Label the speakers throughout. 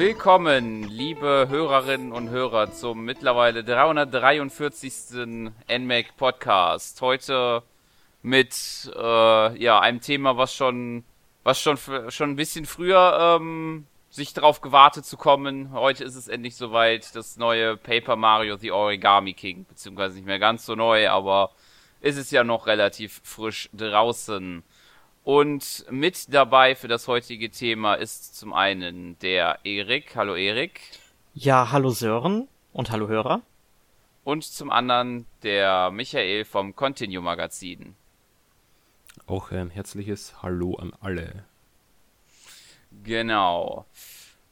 Speaker 1: Willkommen, liebe Hörerinnen und Hörer, zum mittlerweile 343. NMAC Podcast. Heute mit äh, ja einem Thema, was schon was schon schon ein bisschen früher ähm, sich darauf gewartet zu kommen. Heute ist es endlich soweit, das neue Paper Mario The Origami King, beziehungsweise nicht mehr ganz so neu, aber ist es ja noch relativ frisch draußen. Und mit dabei für das heutige Thema ist zum einen der Erik. Hallo Erik.
Speaker 2: Ja, hallo Sören und hallo Hörer.
Speaker 1: Und zum anderen der Michael vom Continue Magazin.
Speaker 3: Auch ein herzliches Hallo an alle.
Speaker 1: Genau.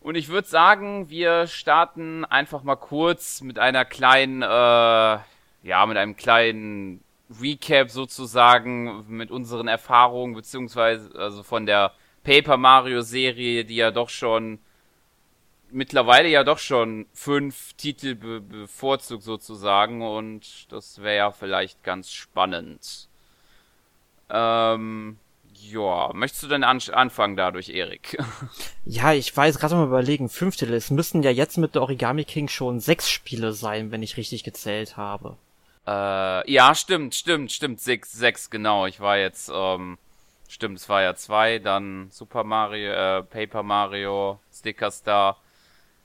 Speaker 1: Und ich würde sagen, wir starten einfach mal kurz mit einer kleinen, äh, ja, mit einem kleinen Recap sozusagen mit unseren Erfahrungen, beziehungsweise also von der Paper Mario Serie, die ja doch schon mittlerweile ja doch schon fünf Titel be bevorzugt sozusagen und das wäre ja vielleicht ganz spannend. Ähm, ja, möchtest du denn an anfangen dadurch, Erik?
Speaker 2: Ja, ich weiß gerade mal überlegen, fünf Titel. Es müssten ja jetzt mit der Origami King schon sechs Spiele sein, wenn ich richtig gezählt habe.
Speaker 1: Äh, ja, stimmt, stimmt, stimmt, sechs, sechs, genau. Ich war jetzt, ähm, stimmt, es war ja zwei, dann Super Mario, äh, Paper Mario, Sticker Star,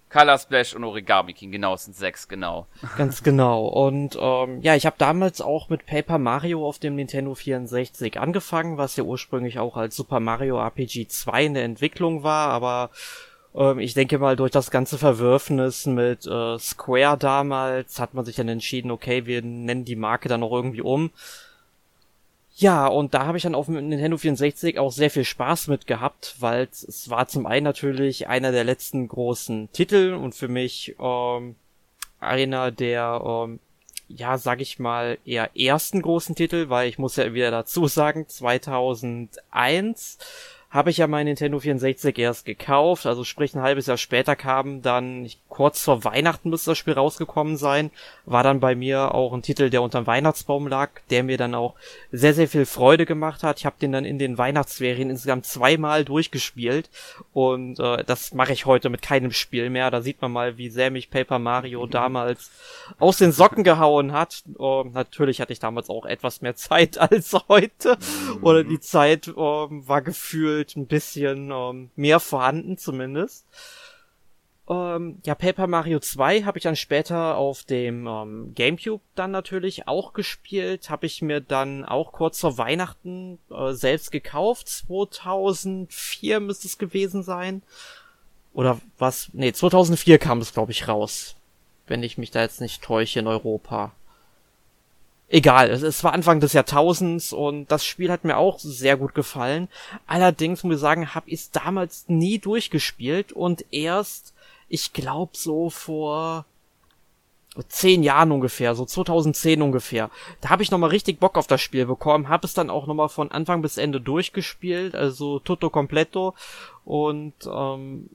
Speaker 1: Color Splash und Origami King, genau, es sind sechs, genau.
Speaker 2: Ganz genau. Und ähm, ja, ich habe damals auch mit Paper Mario auf dem Nintendo 64 angefangen, was ja ursprünglich auch als Super Mario RPG 2 in der Entwicklung war, aber ähm, ich denke mal, durch das ganze Verwürfnis mit äh, Square damals hat man sich dann entschieden, okay, wir nennen die Marke dann noch irgendwie um. Ja, und da habe ich dann auf dem Nintendo 64 auch sehr viel Spaß mit gehabt, weil es war zum einen natürlich einer der letzten großen Titel und für mich ähm, einer der, ähm, ja, sag ich mal, eher ersten großen Titel, weil ich muss ja wieder dazu sagen, 2001 habe ich ja mein Nintendo 64 erst gekauft, also sprich ein halbes Jahr später kam dann, kurz vor Weihnachten müsste das Spiel rausgekommen sein, war dann bei mir auch ein Titel, der unterm Weihnachtsbaum lag, der mir dann auch sehr, sehr viel Freude gemacht hat. Ich habe den dann in den Weihnachtsferien insgesamt zweimal durchgespielt und äh, das mache ich heute mit keinem Spiel mehr. Da sieht man mal, wie sehr mich Paper Mario damals aus den Socken gehauen hat. Uh, natürlich hatte ich damals auch etwas mehr Zeit als heute oder die Zeit uh, war gefühlt gefühlt ein bisschen ähm, mehr vorhanden zumindest. Ähm, ja, Paper Mario 2 habe ich dann später auf dem ähm, GameCube dann natürlich auch gespielt. Habe ich mir dann auch kurz vor Weihnachten äh, selbst gekauft. 2004 müsste es gewesen sein. Oder was? Nee, 2004 kam es, glaube ich, raus. Wenn ich mich da jetzt nicht täusche in Europa egal, es, war Anfang des Jahrtausends und das Spiel hat mir auch sehr gut gefallen. Allerdings muss ich sagen, habe ich es damals nie durchgespielt und erst, ich glaube so vor zehn Jahren ungefähr, so 2010 ungefähr. Da habe ich nochmal richtig Bock auf das Spiel bekommen, habe es dann auch nochmal von Anfang bis Ende durchgespielt, also tutto completo und ähm,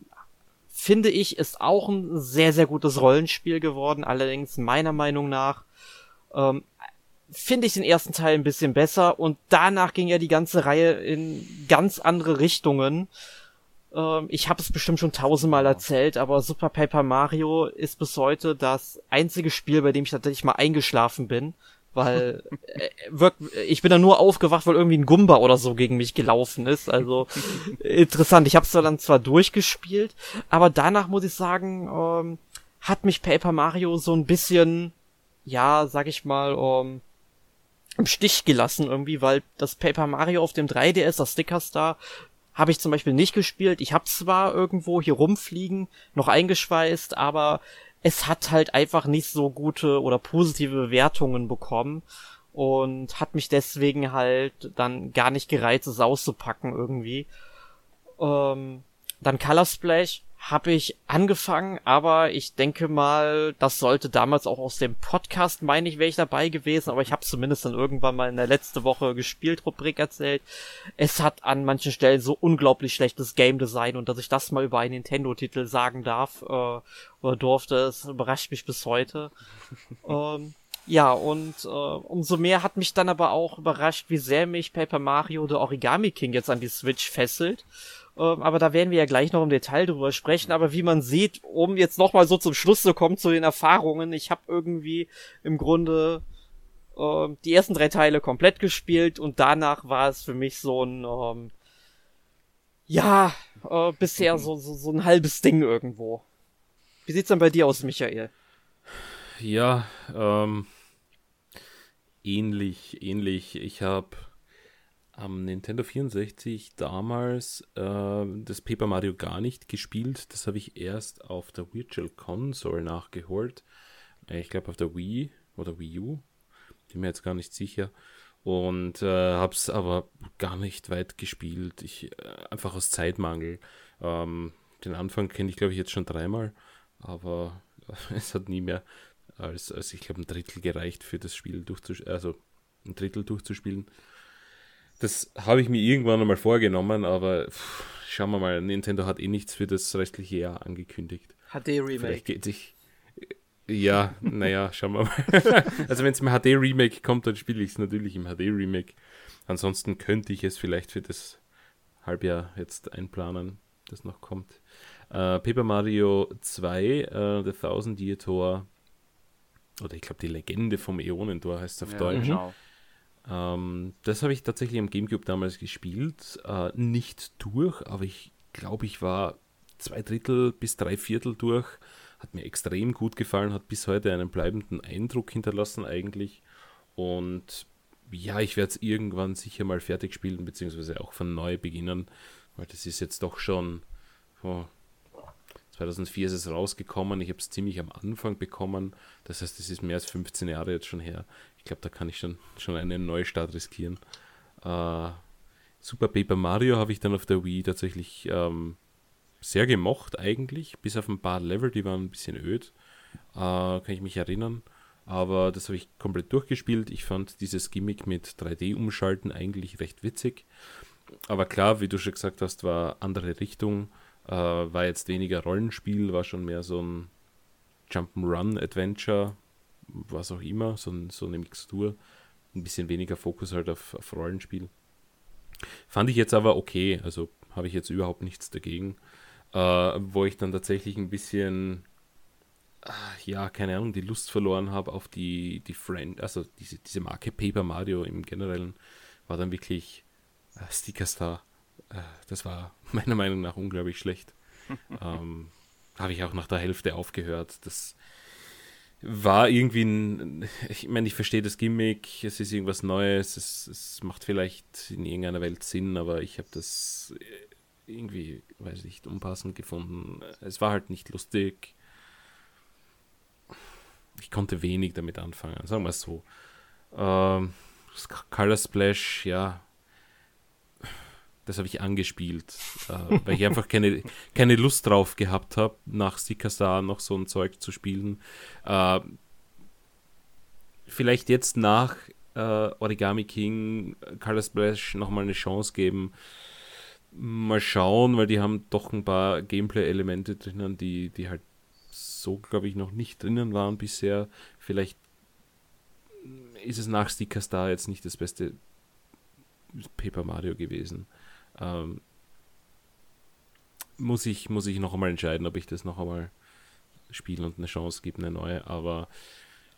Speaker 2: finde ich, ist auch ein sehr, sehr gutes Rollenspiel geworden, allerdings meiner Meinung nach ähm, finde ich den ersten Teil ein bisschen besser und danach ging ja die ganze Reihe in ganz andere Richtungen. Ähm, ich habe es bestimmt schon tausendmal erzählt, aber Super Paper Mario ist bis heute das einzige Spiel, bei dem ich tatsächlich mal eingeschlafen bin, weil äh, wirk ich bin da nur aufgewacht, weil irgendwie ein Gumba oder so gegen mich gelaufen ist. Also interessant. Ich habe es dann zwar durchgespielt, aber danach muss ich sagen, ähm, hat mich Paper Mario so ein bisschen ja, sag ich mal, um, im Stich gelassen irgendwie, weil das Paper Mario auf dem 3DS, das Sticker Star, habe ich zum Beispiel nicht gespielt. Ich habe zwar irgendwo hier rumfliegen, noch eingeschweißt, aber es hat halt einfach nicht so gute oder positive Bewertungen bekommen und hat mich deswegen halt dann gar nicht gereizt, es auszupacken irgendwie. Ähm, dann Color Splash habe ich angefangen, aber ich denke mal, das sollte damals auch aus dem Podcast, meine ich, wäre ich dabei gewesen, aber ich habe zumindest dann irgendwann mal in der letzte Woche gespielt, Rubrik erzählt. Es hat an manchen Stellen so unglaublich schlechtes Game Design und dass ich das mal über einen Nintendo-Titel sagen darf äh, oder durfte, es überrascht mich bis heute. ähm, ja, und äh, umso mehr hat mich dann aber auch überrascht, wie sehr mich Paper Mario The Origami King jetzt an die Switch fesselt aber da werden wir ja gleich noch im Detail drüber sprechen. Aber wie man sieht, um jetzt nochmal so zum Schluss zu kommen zu den Erfahrungen, ich habe irgendwie im Grunde äh, die ersten drei Teile komplett gespielt und danach war es für mich so ein ähm, ja, äh, bisher so, so, so ein halbes Ding irgendwo. Wie sieht's dann bei dir aus, Michael?
Speaker 3: Ja, ähm, ähnlich, ähnlich. Ich habe am Nintendo 64 damals äh, das Paper Mario gar nicht gespielt. Das habe ich erst auf der Virtual Console nachgeholt. Äh, ich glaube auf der Wii oder Wii U. Bin mir jetzt gar nicht sicher. Und äh, habe es aber gar nicht weit gespielt. Ich, äh, einfach aus Zeitmangel. Ähm, den Anfang kenne ich, glaube ich, jetzt schon dreimal. Aber es hat nie mehr als, als ich glaube, ein Drittel gereicht für das Spiel durchzuspielen. Also ein Drittel durchzuspielen. Das habe ich mir irgendwann einmal vorgenommen, aber pff, schauen wir mal, Nintendo hat eh nichts für das restliche Jahr angekündigt.
Speaker 2: HD-Remake.
Speaker 3: Vielleicht geht sich. Ja, naja, schauen wir mal. also wenn es im HD-Remake kommt, dann spiele ich es natürlich im HD-Remake. Ansonsten könnte ich es vielleicht für das Halbjahr jetzt einplanen, das noch kommt. Äh, Paper Mario 2, äh, The Thousand Year Tour, oder ich glaube die Legende vom Äonentor heißt es auf
Speaker 1: Ja,
Speaker 3: Deutsch.
Speaker 1: genau.
Speaker 3: Ähm, das habe ich tatsächlich am GameCube damals gespielt. Äh, nicht durch, aber ich glaube, ich war zwei Drittel bis drei Viertel durch. Hat mir extrem gut gefallen, hat bis heute einen bleibenden Eindruck hinterlassen eigentlich. Und ja, ich werde es irgendwann sicher mal fertig spielen, beziehungsweise auch von neu beginnen, weil das ist jetzt doch schon oh, 2004 ist es rausgekommen. Ich habe es ziemlich am Anfang bekommen. Das heißt, es ist mehr als 15 Jahre jetzt schon her. Ich glaube, da kann ich schon, schon einen Neustart riskieren. Äh, Super Paper Mario habe ich dann auf der Wii tatsächlich ähm, sehr gemocht eigentlich, bis auf ein paar Level, die waren ein bisschen öd, äh, kann ich mich erinnern. Aber das habe ich komplett durchgespielt. Ich fand dieses Gimmick mit 3D-Umschalten eigentlich recht witzig. Aber klar, wie du schon gesagt hast, war andere Richtung. Äh, war jetzt weniger Rollenspiel, war schon mehr so ein Jump'n'Run-Adventure, was auch immer, so, so eine Mixtur. Ein bisschen weniger Fokus halt auf, auf Rollenspiel. Fand ich jetzt aber okay, also habe ich jetzt überhaupt nichts dagegen. Äh, wo ich dann tatsächlich ein bisschen, ah, ja, keine Ahnung, die Lust verloren habe auf die, die Friend, also diese, diese Marke Paper Mario im Generellen, war dann wirklich äh, Sticker Star. Äh, das war meiner Meinung nach unglaublich schlecht. ähm, habe ich auch nach der Hälfte aufgehört. Das war irgendwie ein, ich meine, ich verstehe das Gimmick, es ist irgendwas Neues, es, es macht vielleicht in irgendeiner Welt Sinn, aber ich habe das irgendwie, weiß nicht, unpassend gefunden. Es war halt nicht lustig. Ich konnte wenig damit anfangen, sagen wir es so. Ähm, Color Splash, ja, das habe ich angespielt, äh, weil ich einfach keine, keine Lust drauf gehabt habe, nach Sticker Star noch so ein Zeug zu spielen. Äh, vielleicht jetzt nach äh, Origami King Color Splash nochmal eine Chance geben. Mal schauen, weil die haben doch ein paar Gameplay-Elemente drinnen, die, die halt so, glaube ich, noch nicht drinnen waren bisher. Vielleicht ist es nach Sticker Star jetzt nicht das beste Paper Mario gewesen. Ähm, muss ich, muss ich noch einmal entscheiden, ob ich das noch einmal spiele und eine Chance gebe, eine neue. Aber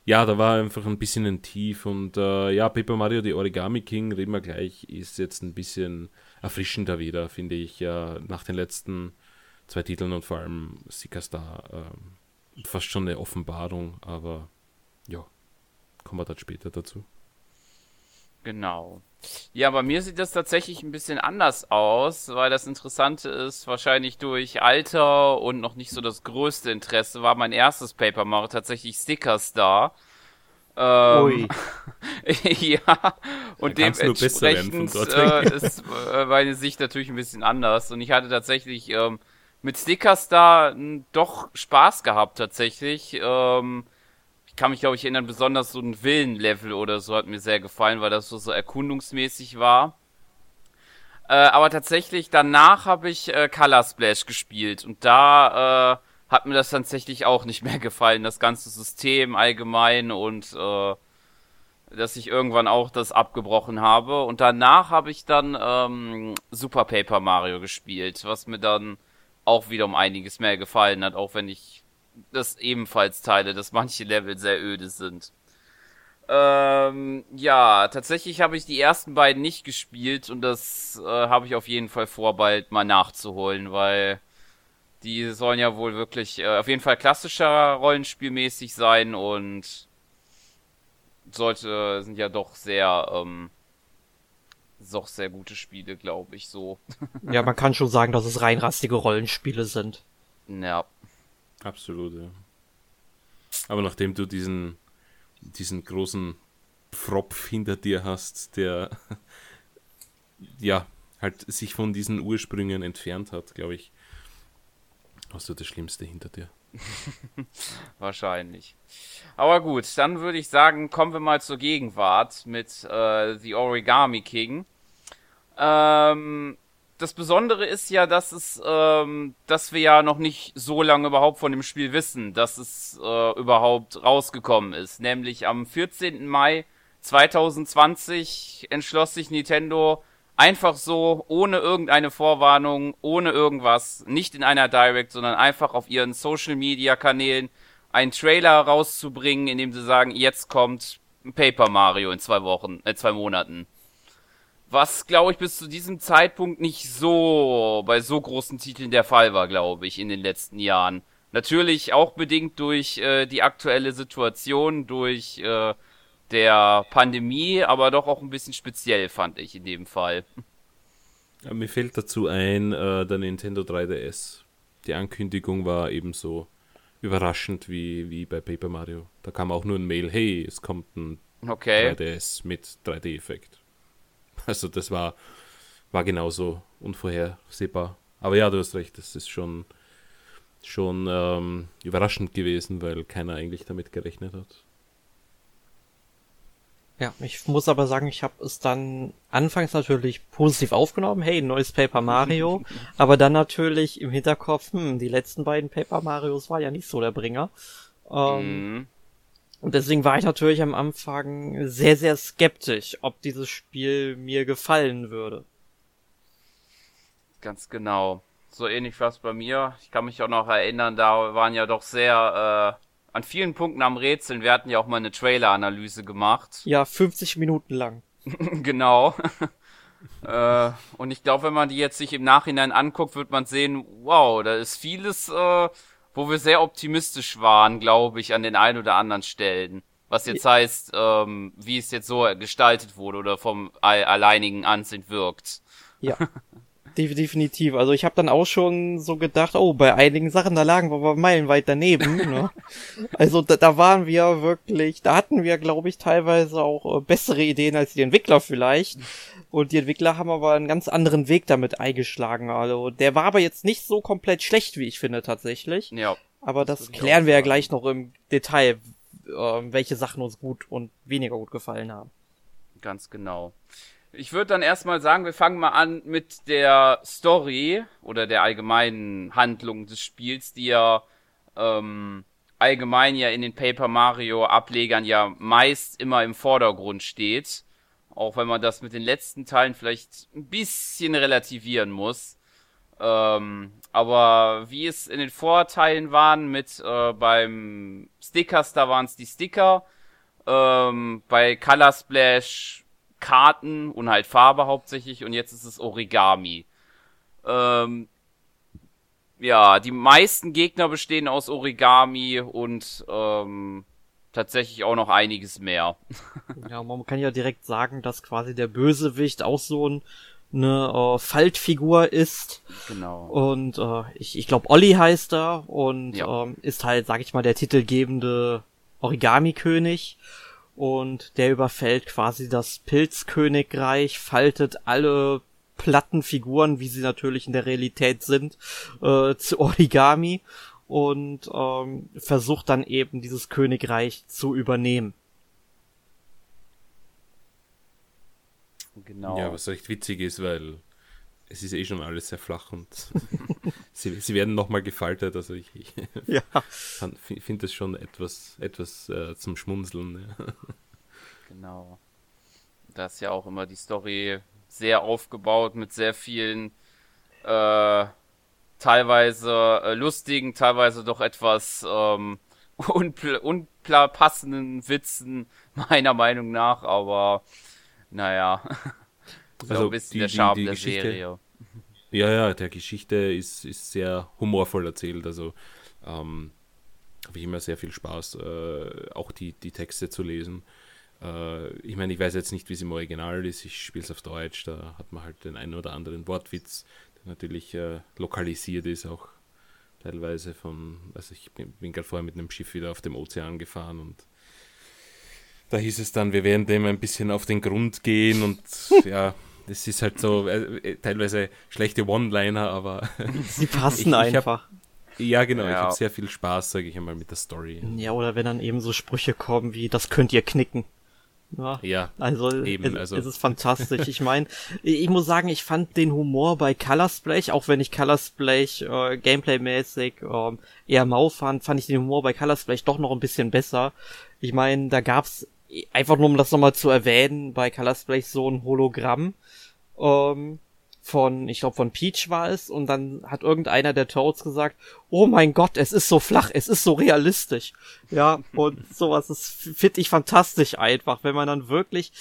Speaker 3: ja, da war einfach ein bisschen ein Tief und äh, ja, Paper Mario, die Origami King, reden wir gleich, ist jetzt ein bisschen erfrischender wieder, finde ich, ja, nach den letzten zwei Titeln und vor allem Sika Star äh, fast schon eine Offenbarung, aber ja, kommen wir dann später dazu.
Speaker 1: Genau. Ja, bei mir sieht das tatsächlich ein bisschen anders aus, weil das Interessante ist, wahrscheinlich durch Alter und noch nicht so das größte Interesse war mein erstes Paper Mario tatsächlich Sticker Star. Ähm,
Speaker 2: Ui.
Speaker 1: ja, und
Speaker 3: Da
Speaker 1: dementsprechend äh, ist äh, meine Sicht natürlich ein bisschen anders. Und ich hatte tatsächlich ähm, mit Sticker Star n, doch Spaß gehabt tatsächlich. Ähm, ich kann mich, glaube ich, erinnern, besonders so ein Villenlevel oder so hat mir sehr gefallen, weil das so, so erkundungsmäßig war. Äh, aber tatsächlich, danach habe ich äh, Color Splash gespielt und da äh, hat mir das tatsächlich auch nicht mehr gefallen, das ganze System allgemein und äh, dass ich irgendwann auch das abgebrochen habe. Und danach habe ich dann ähm, Super Paper Mario gespielt, was mir dann auch wieder um einiges mehr gefallen hat, auch wenn ich das ebenfalls teile, dass manche Level sehr öde sind. Ähm, ja, tatsächlich habe ich die ersten beiden nicht gespielt und das äh, habe ich auf jeden Fall vor, bald mal nachzuholen, weil die sollen ja wohl wirklich äh, auf jeden Fall klassischer Rollenspielmäßig sein und sollte sind ja doch sehr ähm, doch sehr gute Spiele, glaube ich, so.
Speaker 2: ja, man kann schon sagen, dass es reinrastige Rollenspiele sind.
Speaker 1: Ja.
Speaker 3: Absolut, ja. Aber nachdem du diesen, diesen großen Pfropf hinter dir hast, der ja halt sich von diesen Ursprüngen entfernt hat, glaube ich, hast du das Schlimmste hinter dir.
Speaker 1: Wahrscheinlich. Aber gut, dann würde ich sagen, kommen wir mal zur Gegenwart mit äh, The Origami King. Ähm, das Besondere ist ja, dass es, ähm, dass wir ja noch nicht so lange überhaupt von dem Spiel wissen, dass es äh, überhaupt rausgekommen ist. Nämlich am 14. Mai 2020 entschloss sich Nintendo einfach so, ohne irgendeine Vorwarnung, ohne irgendwas, nicht in einer Direct, sondern einfach auf ihren Social Media Kanälen einen Trailer rauszubringen, in dem sie sagen, jetzt kommt Paper Mario in zwei Wochen, äh, zwei Monaten. Was, glaube ich, bis zu diesem Zeitpunkt nicht so bei so großen Titeln der Fall war, glaube ich, in den letzten Jahren. Natürlich auch bedingt durch äh, die aktuelle Situation, durch äh, der Pandemie, aber doch auch ein bisschen speziell, fand ich in dem Fall.
Speaker 3: Ja, mir fällt dazu ein, äh, der Nintendo 3DS. Die Ankündigung war ebenso überraschend wie, wie bei Paper Mario. Da kam auch nur ein Mail, hey, es kommt ein
Speaker 1: okay.
Speaker 3: 3DS mit 3D-Effekt. Also das war, war genauso unvorhersehbar. Aber ja, du hast recht, das ist schon, schon ähm, überraschend gewesen, weil keiner eigentlich damit gerechnet hat.
Speaker 2: Ja, ich muss aber sagen, ich habe es dann anfangs natürlich positiv aufgenommen, hey, neues Paper Mario, aber dann natürlich im Hinterkopf, hm, die letzten beiden Paper Marios war ja nicht so der Bringer. Ähm, mm. Und deswegen war ich natürlich am Anfang sehr, sehr skeptisch, ob dieses Spiel mir gefallen würde.
Speaker 1: Ganz genau. So ähnlich war es bei mir. Ich kann mich auch noch erinnern, da waren ja doch sehr äh, an vielen Punkten am Rätseln. Wir hatten ja auch mal eine Trailer-Analyse gemacht.
Speaker 2: Ja, 50 Minuten lang.
Speaker 1: genau. äh, und ich glaube, wenn man die jetzt sich im Nachhinein anguckt, wird man sehen, wow, da ist vieles, äh, wo wir sehr optimistisch waren, glaube ich, an den ein oder anderen Stellen. Was jetzt heißt, ähm, wie es jetzt so gestaltet wurde oder vom alleinigen Ansehen wirkt.
Speaker 2: Ja. definitiv. Also ich habe dann auch schon so gedacht, oh, bei einigen Sachen, da lagen wir aber meilenweit daneben. ne? Also da, da waren wir wirklich, da hatten wir, glaube ich, teilweise auch äh, bessere Ideen als die Entwickler vielleicht. Und die Entwickler haben aber einen ganz anderen Weg damit eingeschlagen. Also der war aber jetzt nicht so komplett schlecht, wie ich finde tatsächlich.
Speaker 1: Ja.
Speaker 2: Aber das, das klären wir ja gleich noch im Detail, äh, welche Sachen uns gut und weniger gut gefallen haben.
Speaker 1: Ganz genau. Ich würde dann erstmal sagen, wir fangen mal an mit der Story oder der allgemeinen Handlung des Spiels, die ja ähm, allgemein ja in den Paper Mario Ablegern ja meist immer im Vordergrund steht. Auch wenn man das mit den letzten Teilen vielleicht ein bisschen relativieren muss. Ähm, aber wie es in den Vorteilen waren mit äh, beim Stickers, da waren es die Sticker. Ähm, bei Color Splash Karten und halt Farbe hauptsächlich und jetzt ist es Origami. Ähm, ja, die meisten Gegner bestehen aus Origami und ähm, tatsächlich auch noch einiges mehr.
Speaker 2: ja, man kann ja direkt sagen, dass quasi der Bösewicht auch so ein, eine äh, Faltfigur ist.
Speaker 1: Genau.
Speaker 2: Und äh, ich, ich glaube, Olli heißt er und ja. ähm, ist halt, sag ich mal, der titelgebende Origami-König und der überfällt quasi das Pilzkönigreich, faltet alle platten Figuren, wie sie natürlich in der Realität sind, äh, zu Origami und ähm, versucht dann eben dieses Königreich zu übernehmen.
Speaker 3: Genau. Ja, was recht witzig ist, weil es ist eh schon alles sehr flach und sie, sie werden nochmal gefaltet. Also ich, ich ja. finde das schon etwas, etwas äh, zum Schmunzeln. Ja.
Speaker 1: Genau. Da ist ja auch immer die Story sehr aufgebaut mit sehr vielen äh, teilweise äh, lustigen, teilweise doch etwas ähm, unpassenden Witzen, meiner Meinung nach, aber naja.
Speaker 3: also ein bisschen die, der Charme die, die der Serie. Ja, ja, der Geschichte ist, ist sehr humorvoll erzählt, also ähm, habe ich immer sehr viel Spaß, äh, auch die, die Texte zu lesen. Äh, ich meine, ich weiß jetzt nicht, wie es im Original ist, ich spiele es auf Deutsch, da hat man halt den einen oder anderen Wortwitz, der natürlich äh, lokalisiert ist, auch teilweise von, also ich bin, bin gerade vorher mit einem Schiff wieder auf dem Ozean gefahren und da hieß es dann, wir werden dem ein bisschen auf den Grund gehen und ja, das ist halt so äh, äh teilweise schlechte One-Liner, aber
Speaker 2: sie passen ich, einfach.
Speaker 3: hab, ja, genau, ja. ich habe sehr viel Spaß, sage ich einmal, mit der Story.
Speaker 2: Ja, oder wenn dann eben so Sprüche kommen wie, das könnt ihr knicken.
Speaker 3: Ja, ja
Speaker 2: also, eben, es, also es ist fantastisch. Ich meine, ich muss sagen, ich fand den Humor bei Color Splash, auch wenn ich Color Splash äh, Gameplay-mäßig äh, eher mau fand, fand ich den Humor bei Color Splash doch noch ein bisschen besser. Ich meine, da gab's einfach nur um das nochmal zu erwähnen, bei Color Splash so ein Hologramm ähm, von, ich glaube von Peach war es, und dann hat irgendeiner der Toads gesagt, oh mein Gott, es ist so flach, es ist so realistisch. Ja, und sowas ist, finde ich fantastisch einfach, wenn man dann wirklich,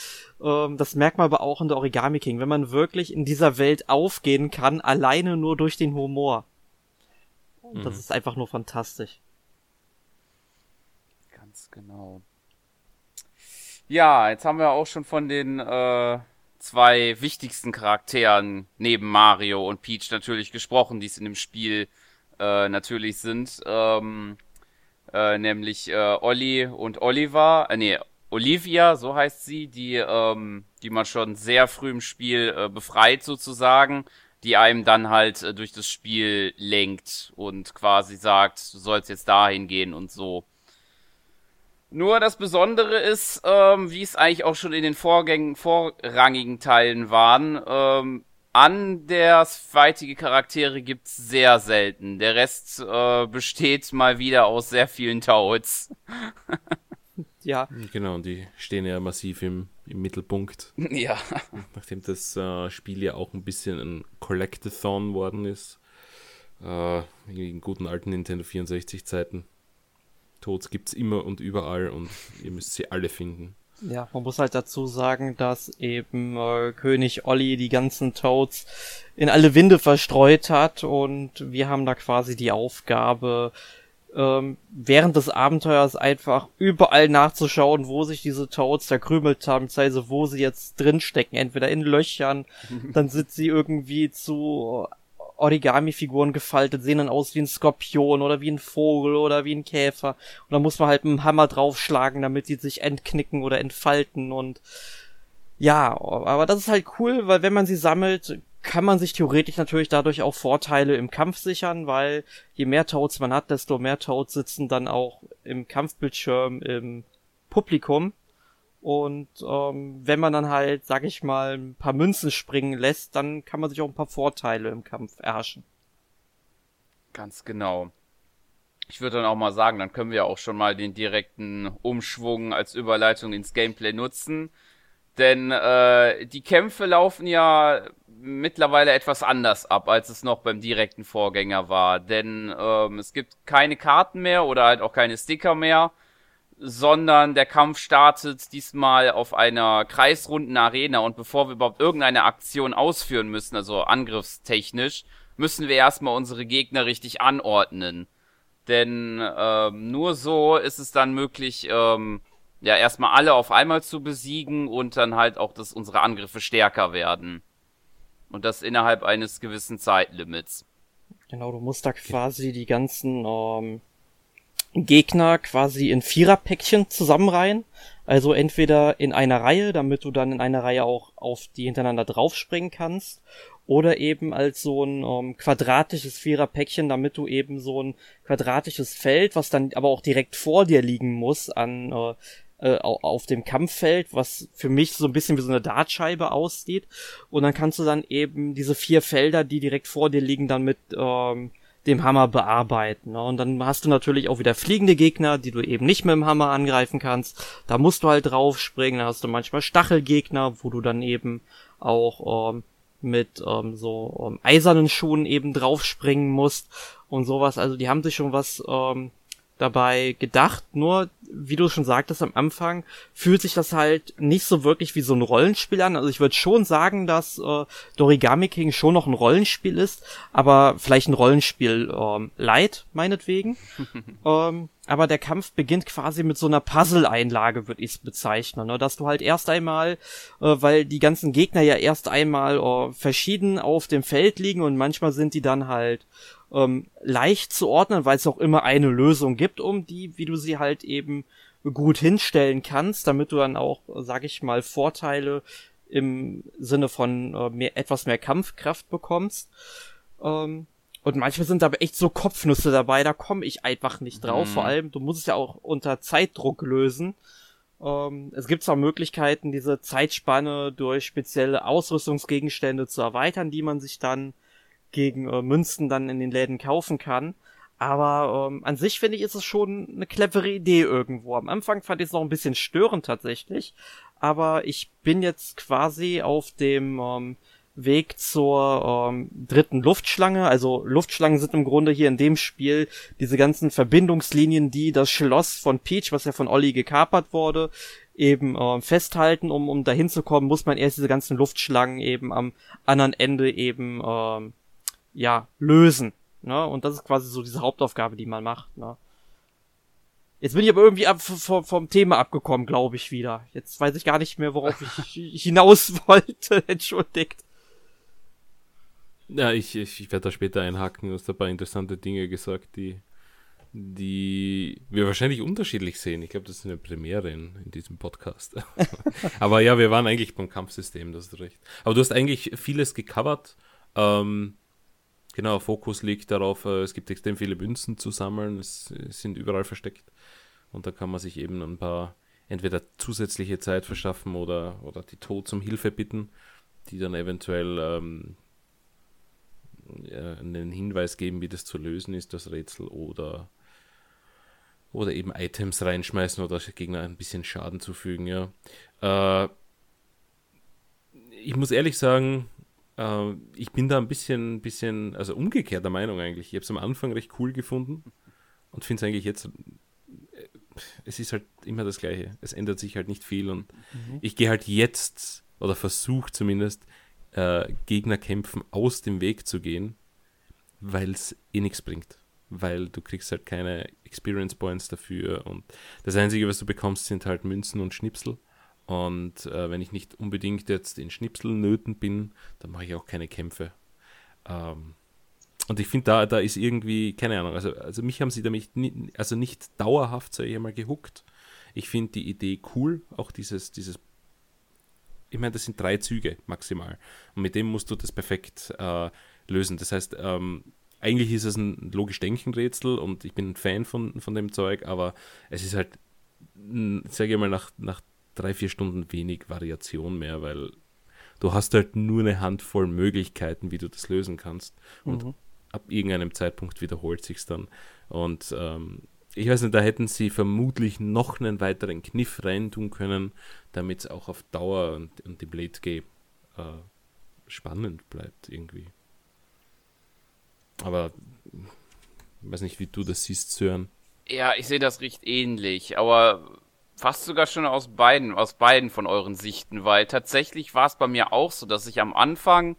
Speaker 2: ähm, das merkt man aber auch in der Origami King, wenn man wirklich in dieser Welt aufgehen kann, alleine nur durch den Humor. Und mhm. das ist einfach nur fantastisch.
Speaker 1: Ganz genau. Ja, jetzt haben wir auch schon von den äh, zwei wichtigsten Charakteren neben Mario und Peach natürlich gesprochen, die es in dem Spiel äh, natürlich sind. Ähm, äh, nämlich äh, Olli und Oliver, äh, nee, Olivia, so heißt sie, die, ähm, die man schon sehr früh im Spiel äh, befreit sozusagen, die einem dann halt äh, durch das Spiel lenkt und quasi sagt, du sollst jetzt dahin gehen und so. Nur das Besondere ist, ähm, wie es eigentlich auch schon in den Vorgängen, vorrangigen Teilen waren, ähm, an der zweitige Charaktere gibt's sehr selten. Der Rest äh, besteht mal wieder aus sehr vielen Toads.
Speaker 3: ja. Genau, und die stehen ja massiv im, im Mittelpunkt.
Speaker 1: Ja.
Speaker 3: Nachdem das äh, Spiel ja auch ein bisschen ein Collectathon worden ist. Äh, in guten alten Nintendo 64 Zeiten Toads gibt es immer und überall und ihr müsst sie alle finden.
Speaker 2: Ja, man muss halt dazu sagen, dass eben äh, König Olli die ganzen Toads in alle Winde verstreut hat und wir haben da quasi die Aufgabe, ähm, während des Abenteuers einfach überall nachzuschauen, wo sich diese Toads verkrümelt haben, beziehungsweise wo sie jetzt drinstecken, entweder in Löchern, dann sind sie irgendwie zu Origami-Figuren gefaltet, sehen dann aus wie ein Skorpion oder wie ein Vogel oder wie ein Käfer. Und da muss man halt mit dem Hammer draufschlagen, damit die sich entknicken oder entfalten und ja, aber das ist halt cool, weil wenn man sie sammelt, kann man sich theoretisch natürlich dadurch auch Vorteile im Kampf sichern, weil je mehr Toads man hat, desto mehr Toads sitzen dann auch im Kampfbildschirm im Publikum. Und ähm, wenn man dann halt, sag ich mal, ein paar Münzen springen lässt, dann kann man sich auch ein paar Vorteile im Kampf erhaschen.
Speaker 1: Ganz genau. Ich würde dann auch mal sagen, dann können wir auch schon mal den direkten Umschwung als Überleitung ins Gameplay nutzen. Denn äh, die Kämpfe laufen ja mittlerweile etwas anders ab, als es noch beim direkten Vorgänger war. Denn ähm, es gibt keine Karten mehr oder halt auch keine Sticker mehr sondern der Kampf startet diesmal auf einer kreisrunden Arena und bevor wir überhaupt irgendeine Aktion ausführen müssen, also angriffstechnisch, müssen wir erstmal unsere Gegner richtig anordnen. Denn ähm, nur so ist es dann möglich, ähm, ja, erstmal alle auf einmal zu besiegen und dann halt auch, dass unsere Angriffe stärker werden. Und das innerhalb eines gewissen Zeitlimits.
Speaker 2: Genau, du musst da quasi die ganzen ähm, Gegner quasi in Viererpäckchen zusammenreihen. Also entweder in einer Reihe, damit du dann in einer Reihe auch auf die hintereinander draufspringen kannst, oder eben als so ein ähm, quadratisches Viererpäckchen, damit du eben so ein quadratisches Feld, was dann aber auch direkt vor dir liegen muss, an äh, äh, auf dem Kampffeld, was für mich so ein bisschen wie so eine Dartscheibe aussieht. Und dann kannst du dann eben diese vier Felder, die direkt vor dir liegen, dann mit ähm, dem Hammer bearbeiten. Ne? Und dann hast du natürlich auch wieder fliegende Gegner, die du eben nicht mit dem Hammer angreifen kannst. Da musst du halt drauf springen. Da hast du manchmal Stachelgegner, wo du dann eben auch ähm, mit ähm, so ähm, eisernen Schuhen eben draufspringen musst und sowas. Also die haben sich schon was ähm, dabei gedacht. Nur, wie du schon sagtest am Anfang, fühlt sich das halt nicht so wirklich wie so ein Rollenspiel an. Also ich würde schon sagen, dass äh, Dorigami King schon noch ein Rollenspiel ist, aber vielleicht ein Rollenspiel ähm, light, meinetwegen. ähm, aber der Kampf beginnt quasi mit so einer Puzzle-Einlage, würde ich es bezeichnen. Ne? Dass du halt erst einmal, äh, weil die ganzen Gegner ja erst einmal äh, verschieden auf dem Feld liegen und manchmal sind die dann halt ähm, leicht zu ordnen, weil es auch immer eine Lösung gibt, um die, wie du sie halt eben gut hinstellen kannst, damit du dann auch, sag ich mal, Vorteile im Sinne von äh, mehr, etwas mehr Kampfkraft bekommst. Ähm, und manchmal sind aber echt so Kopfnüsse dabei, da komme ich einfach nicht drauf. Mhm. Vor allem, du musst es ja auch unter Zeitdruck lösen. Ähm, es gibt zwar Möglichkeiten, diese Zeitspanne durch spezielle Ausrüstungsgegenstände zu erweitern, die man sich dann gegen äh, Münzen dann in den Läden kaufen kann. Aber ähm, an sich finde ich, ist es schon eine clevere Idee irgendwo. Am Anfang fand ich es noch ein bisschen störend tatsächlich. Aber ich bin jetzt quasi auf dem ähm, Weg zur ähm, dritten Luftschlange. Also Luftschlangen sind im Grunde hier in dem Spiel diese ganzen Verbindungslinien, die das Schloss von Peach, was ja von Olli gekapert wurde, eben äh, festhalten. Um, um dahin zu kommen, muss man erst diese ganzen Luftschlangen eben am anderen Ende eben ähm, ja, lösen. Ne? Und das ist quasi so diese Hauptaufgabe, die man macht. Ne? Jetzt bin ich aber irgendwie ab, vom, vom Thema abgekommen, glaube ich, wieder. Jetzt weiß ich gar nicht mehr, worauf ich hinaus wollte. Entschuldigt.
Speaker 3: Ja, ich, ich, ich werde da später einhaken. Du hast ein paar interessante Dinge gesagt, die, die wir wahrscheinlich unterschiedlich sehen. Ich glaube, das ist eine Premiere in, in diesem Podcast. aber ja, wir waren eigentlich beim Kampfsystem, das ist recht. Aber du hast eigentlich vieles gecovert. Ähm, Genau, Fokus liegt darauf, äh, es gibt extrem viele Münzen zu sammeln, es, es sind überall versteckt. Und da kann man sich eben ein paar entweder zusätzliche Zeit verschaffen oder, oder die Tod zum Hilfe bitten, die dann eventuell ähm, einen Hinweis geben, wie das zu lösen ist, das Rätsel, oder, oder eben Items reinschmeißen oder Gegner ein bisschen Schaden zufügen, ja. Äh, ich muss ehrlich sagen, äh, ich bin da ein bisschen, bisschen, also umgekehrter Meinung eigentlich. Ich habe es am Anfang recht cool gefunden und finde es eigentlich jetzt, äh, es ist halt immer das Gleiche. Es ändert sich halt nicht viel und mhm. ich gehe halt jetzt oder versuche zumindest äh, Gegnerkämpfen aus dem Weg zu gehen, weil es eh nichts bringt. Weil du kriegst halt keine Experience Points dafür und das Einzige, was du bekommst, sind halt Münzen und Schnipsel. Und äh, wenn ich nicht unbedingt jetzt in Schnipselnöten bin, dann mache ich auch keine Kämpfe. Ähm, und ich finde, da, da ist irgendwie, keine Ahnung, also, also mich haben sie damit nie, also nicht dauerhaft, sage ich einmal, gehuckt. Ich finde die Idee cool, auch dieses, dieses, ich meine, das sind drei Züge maximal. Und mit dem musst du das perfekt äh, lösen. Das heißt, ähm, eigentlich ist es ein logisch denken Rätsel und ich bin ein Fan von, von dem Zeug, aber es ist halt, sage ich mal, nach, nach drei, vier Stunden wenig Variation mehr, weil du hast halt nur eine Handvoll Möglichkeiten, wie du das lösen kannst. Und mhm. ab irgendeinem Zeitpunkt wiederholt sich dann. Und ähm, ich weiß nicht, da hätten sie vermutlich noch einen weiteren Kniff reintun können, damit es auch auf Dauer und, und im Late Game äh, spannend bleibt irgendwie. Aber ich weiß nicht, wie du das siehst, Sören.
Speaker 1: Ja, ich sehe das recht ähnlich, aber fast sogar schon aus beiden, aus beiden von euren Sichten, weil tatsächlich war es bei mir auch so, dass ich am Anfang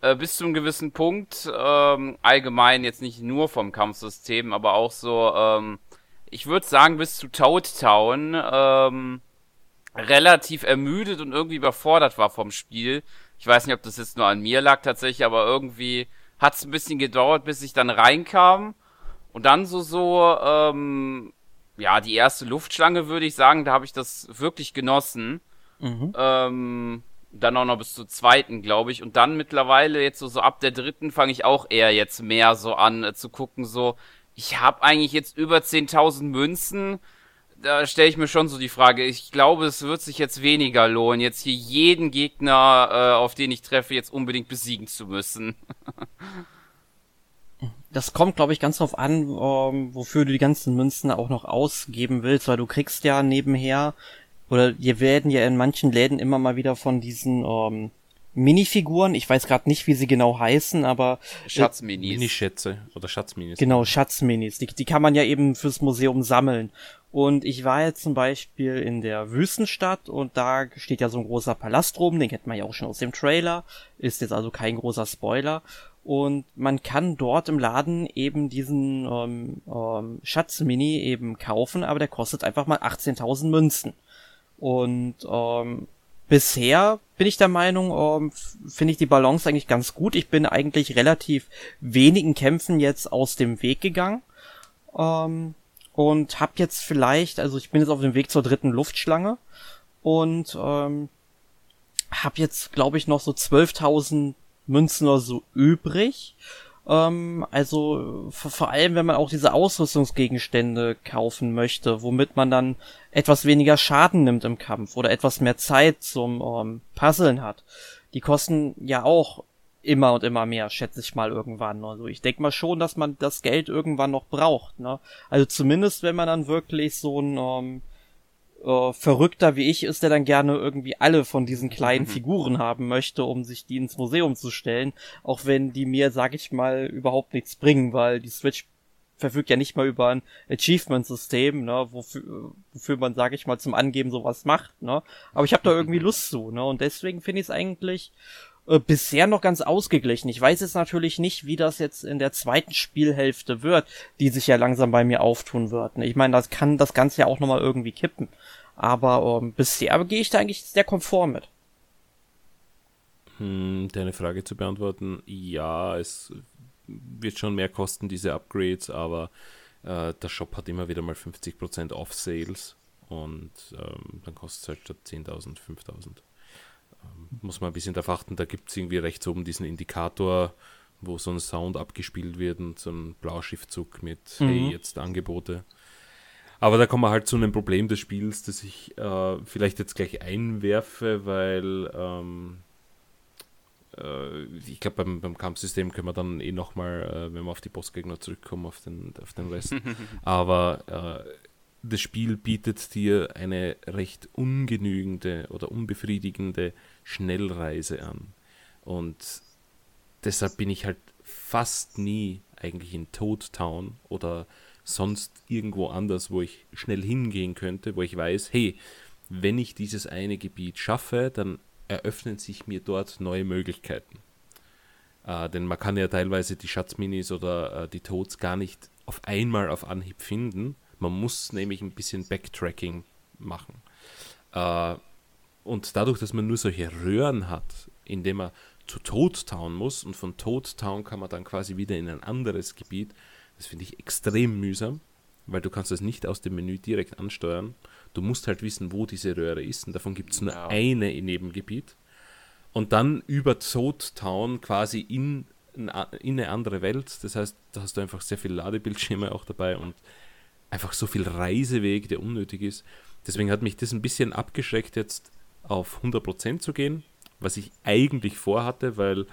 Speaker 1: äh, bis zu einem gewissen Punkt ähm, allgemein jetzt nicht nur vom Kampfsystem, aber auch so, ähm, ich würde sagen bis zu Toad Town ähm, relativ ermüdet und irgendwie überfordert war vom Spiel. Ich weiß nicht, ob das jetzt nur an mir lag tatsächlich, aber irgendwie hat es ein bisschen gedauert, bis ich dann reinkam. Und dann so, so, ähm, ja, die erste Luftschlange würde ich sagen, da habe ich das wirklich genossen. Mhm. Ähm, dann auch noch bis zur zweiten, glaube ich. Und dann mittlerweile jetzt so, so ab der dritten fange ich auch eher jetzt mehr so an äh, zu gucken, so, ich habe eigentlich jetzt über 10.000 Münzen. Da stelle ich mir schon so die Frage, ich glaube, es wird sich jetzt weniger lohnen, jetzt hier jeden Gegner, äh, auf den ich treffe, jetzt unbedingt besiegen zu müssen.
Speaker 2: das kommt, glaube ich, ganz drauf an, ähm, wofür du die ganzen Münzen auch noch ausgeben willst, weil du kriegst ja nebenher, oder wir werden ja in manchen Läden immer mal wieder von diesen ähm, Minifiguren, ich weiß gerade nicht, wie sie genau heißen, aber
Speaker 1: äh, Schatzminis.
Speaker 3: Minischätze oder Schatzminis.
Speaker 2: Genau, Schatzminis. Die, die kann man ja eben fürs Museum sammeln. Und ich war jetzt zum Beispiel in der Wüstenstadt und da steht ja so ein großer Palast rum, den kennt man ja auch schon aus dem Trailer, ist jetzt also kein großer Spoiler. Und man kann dort im Laden eben diesen ähm, ähm, Schatzmini eben kaufen, aber der kostet einfach mal 18.000 Münzen. Und ähm, bisher bin ich der Meinung, ähm, finde ich die Balance eigentlich ganz gut. Ich bin eigentlich relativ wenigen Kämpfen jetzt aus dem Weg gegangen. Ähm, und hab jetzt vielleicht, also ich bin jetzt auf dem Weg zur dritten Luftschlange und ähm, hab jetzt, glaube ich, noch so 12.000 Münzen oder so übrig. Ähm, also vor allem, wenn man auch diese Ausrüstungsgegenstände kaufen möchte, womit man dann etwas weniger Schaden nimmt im Kampf oder etwas mehr Zeit zum ähm, Puzzeln hat. Die kosten ja auch immer und immer mehr, schätze ich mal irgendwann. Also ich denke mal schon, dass man das Geld irgendwann noch braucht. Ne? Also zumindest, wenn man dann wirklich so ein ähm, äh, Verrückter wie ich ist, der dann gerne irgendwie alle von diesen kleinen mhm. Figuren haben möchte, um sich die ins Museum zu stellen, auch wenn die mir, sag ich mal, überhaupt nichts bringen, weil die Switch verfügt ja nicht mal über ein Achievement-System, ne, wofür, wofür man, sag ich mal, zum Angeben sowas macht, ne. Aber ich habe da irgendwie Lust zu, ne, und deswegen finde ich es eigentlich äh, bisher noch ganz ausgeglichen. Ich weiß jetzt natürlich nicht, wie das jetzt in der zweiten Spielhälfte wird, die sich ja langsam bei mir auftun wird. Ne? Ich meine, das kann das Ganze ja auch nochmal irgendwie kippen. Aber ähm, bisher gehe ich da eigentlich sehr komfort mit.
Speaker 3: Hm, deine Frage zu beantworten, ja, es wird schon mehr kosten, diese Upgrades, aber äh, der Shop hat immer wieder mal 50% Off-Sales und ähm, dann kostet es halt statt 10.000 5.000 muss man ein bisschen darauf achten, da gibt es irgendwie rechts oben diesen Indikator, wo so ein Sound abgespielt wird und so ein Blauschriftzug mit mhm. Hey, jetzt Angebote. Aber da kommen wir halt zu einem Problem des Spiels, das ich äh, vielleicht jetzt gleich einwerfe, weil ähm, äh, ich glaube, beim, beim Kampfsystem können wir dann eh nochmal, äh, wenn wir auf die Bossgegner zurückkommen, auf den, auf den Rest. Aber äh, das Spiel bietet dir eine recht ungenügende oder unbefriedigende Schnellreise an. Und deshalb bin ich halt fast nie eigentlich in Toad Town oder sonst irgendwo anders, wo ich schnell hingehen könnte, wo ich weiß, hey, wenn ich dieses eine Gebiet schaffe, dann eröffnen sich mir dort neue Möglichkeiten. Äh, denn man kann ja teilweise die Schatzminis oder äh, die Toads gar nicht auf einmal auf Anhieb finden, man muss nämlich ein bisschen Backtracking machen. Äh, und dadurch, dass man nur solche Röhren hat, indem man zu Toad Town muss und von Toad Town kann man dann quasi wieder in ein anderes Gebiet, das finde ich extrem mühsam, weil du kannst das nicht aus dem Menü direkt ansteuern. Du musst halt wissen, wo diese Röhre ist und davon gibt es nur ja. eine in jedem Gebiet. Und dann über Toad Town quasi in, in eine andere Welt. Das heißt, da hast du einfach sehr viele Ladebildschirme auch dabei und einfach so viel Reiseweg, der unnötig ist. Deswegen hat mich das ein bisschen abgeschreckt, jetzt auf 100% zu gehen, was ich eigentlich vorhatte, weil,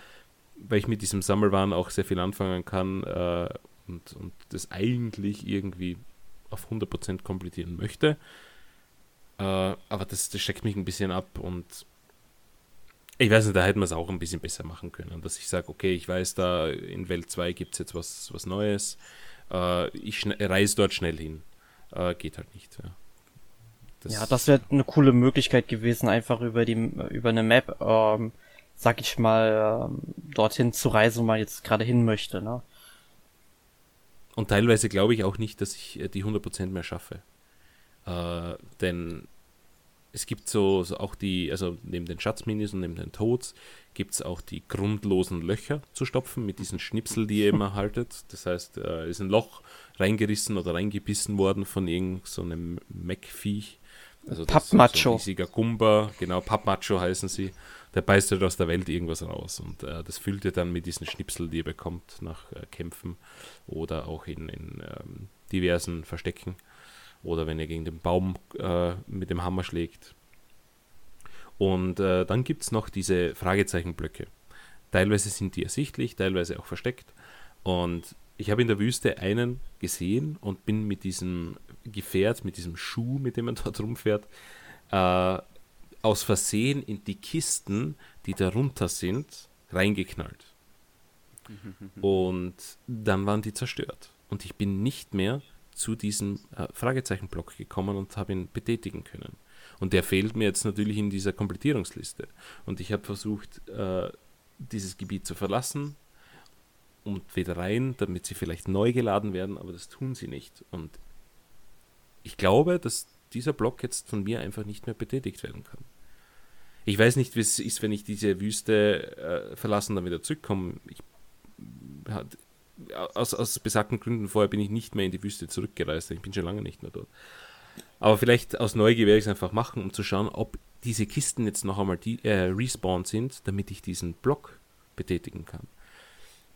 Speaker 3: weil ich mit diesem Sammelwahn auch sehr viel anfangen kann äh, und, und das eigentlich irgendwie auf 100% komplettieren möchte. Äh, aber das, das schreckt mich ein bisschen ab und ich weiß nicht, da hätten wir es auch ein bisschen besser machen können, dass ich sage, okay, ich weiß, da in Welt 2 gibt es jetzt was, was Neues äh, ich reise dort schnell hin. Äh, geht halt nicht. Ja,
Speaker 2: das, ja, das wäre eine coole Möglichkeit gewesen, einfach über die über eine Map, ähm, sag ich mal, ähm, dorthin zu reisen, wo man jetzt gerade hin möchte. Ne?
Speaker 3: Und teilweise glaube ich auch nicht, dass ich äh, die 100% mehr schaffe. Äh, denn es gibt so, so, auch die, also neben den Schatzminis und neben den Toads, gibt es auch die grundlosen Löcher zu stopfen mit diesen Schnipsel, die ihr immer haltet. Das heißt, äh, ist ein Loch reingerissen oder reingebissen worden von irgendeinem so Mac-Viech.
Speaker 2: Also Pappmacho. So
Speaker 3: riesiger Gumba, genau, Pappmacho heißen sie. Der beißt halt aus der Welt irgendwas raus und äh, das füllt ihr dann mit diesen Schnipsel, die ihr bekommt nach äh, Kämpfen oder auch in, in ähm, diversen Verstecken oder wenn ihr gegen den Baum äh, mit dem Hammer schlägt. Und äh, dann gibt es noch diese Fragezeichenblöcke. Teilweise sind die ersichtlich, teilweise auch versteckt. Und ich habe in der Wüste einen gesehen und bin mit diesem Gefährt, mit diesem Schuh, mit dem man dort rumfährt, äh, aus Versehen in die Kisten, die darunter sind, reingeknallt. Und dann waren die zerstört. Und ich bin nicht mehr zu diesem äh, Fragezeichenblock gekommen und habe ihn betätigen können. Und der fehlt mir jetzt natürlich in dieser Komplettierungsliste. Und ich habe versucht, äh, dieses Gebiet zu verlassen und wieder rein, damit sie vielleicht neu geladen werden, aber das tun sie nicht. Und ich glaube, dass dieser Block jetzt von mir einfach nicht mehr betätigt werden kann. Ich weiß nicht, wie es ist, wenn ich diese Wüste äh, verlassen und dann wieder zurückkomme. Ich, hat, aus, aus besagten Gründen vorher bin ich nicht mehr in die Wüste zurückgereist. Ich bin schon lange nicht mehr dort. Aber vielleicht aus Neugier werde ich es einfach machen, um zu schauen, ob diese Kisten jetzt noch einmal die, äh, respawned sind, damit ich diesen Block betätigen kann.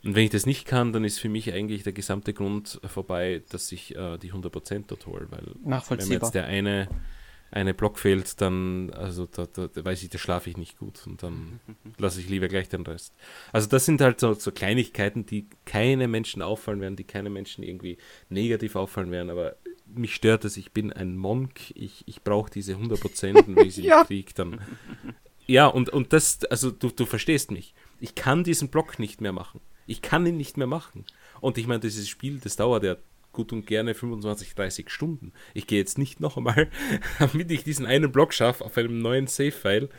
Speaker 3: Und wenn ich das nicht kann, dann ist für mich eigentlich der gesamte Grund vorbei, dass ich äh, die 100% dort hole. Weil wenn mir jetzt der eine, eine Block fehlt, dann, also da, da, da weiß ich, da schlafe ich nicht gut und dann lasse ich lieber gleich den Rest. Also das sind halt so, so Kleinigkeiten, die keine Menschen auffallen werden, die keine Menschen irgendwie negativ auffallen werden, aber mich stört es, ich bin ein Monk, ich, ich brauche diese 100% und wenn ich sie ja. kriege, dann... Ja, und, und das, also du, du verstehst mich. Ich kann diesen Block nicht mehr machen. Ich kann ihn nicht mehr machen. Und ich meine, dieses Spiel, das dauert ja gut und gerne 25, 30 Stunden. Ich gehe jetzt nicht noch einmal, damit ich diesen einen Block schaffe, auf einem neuen Save-File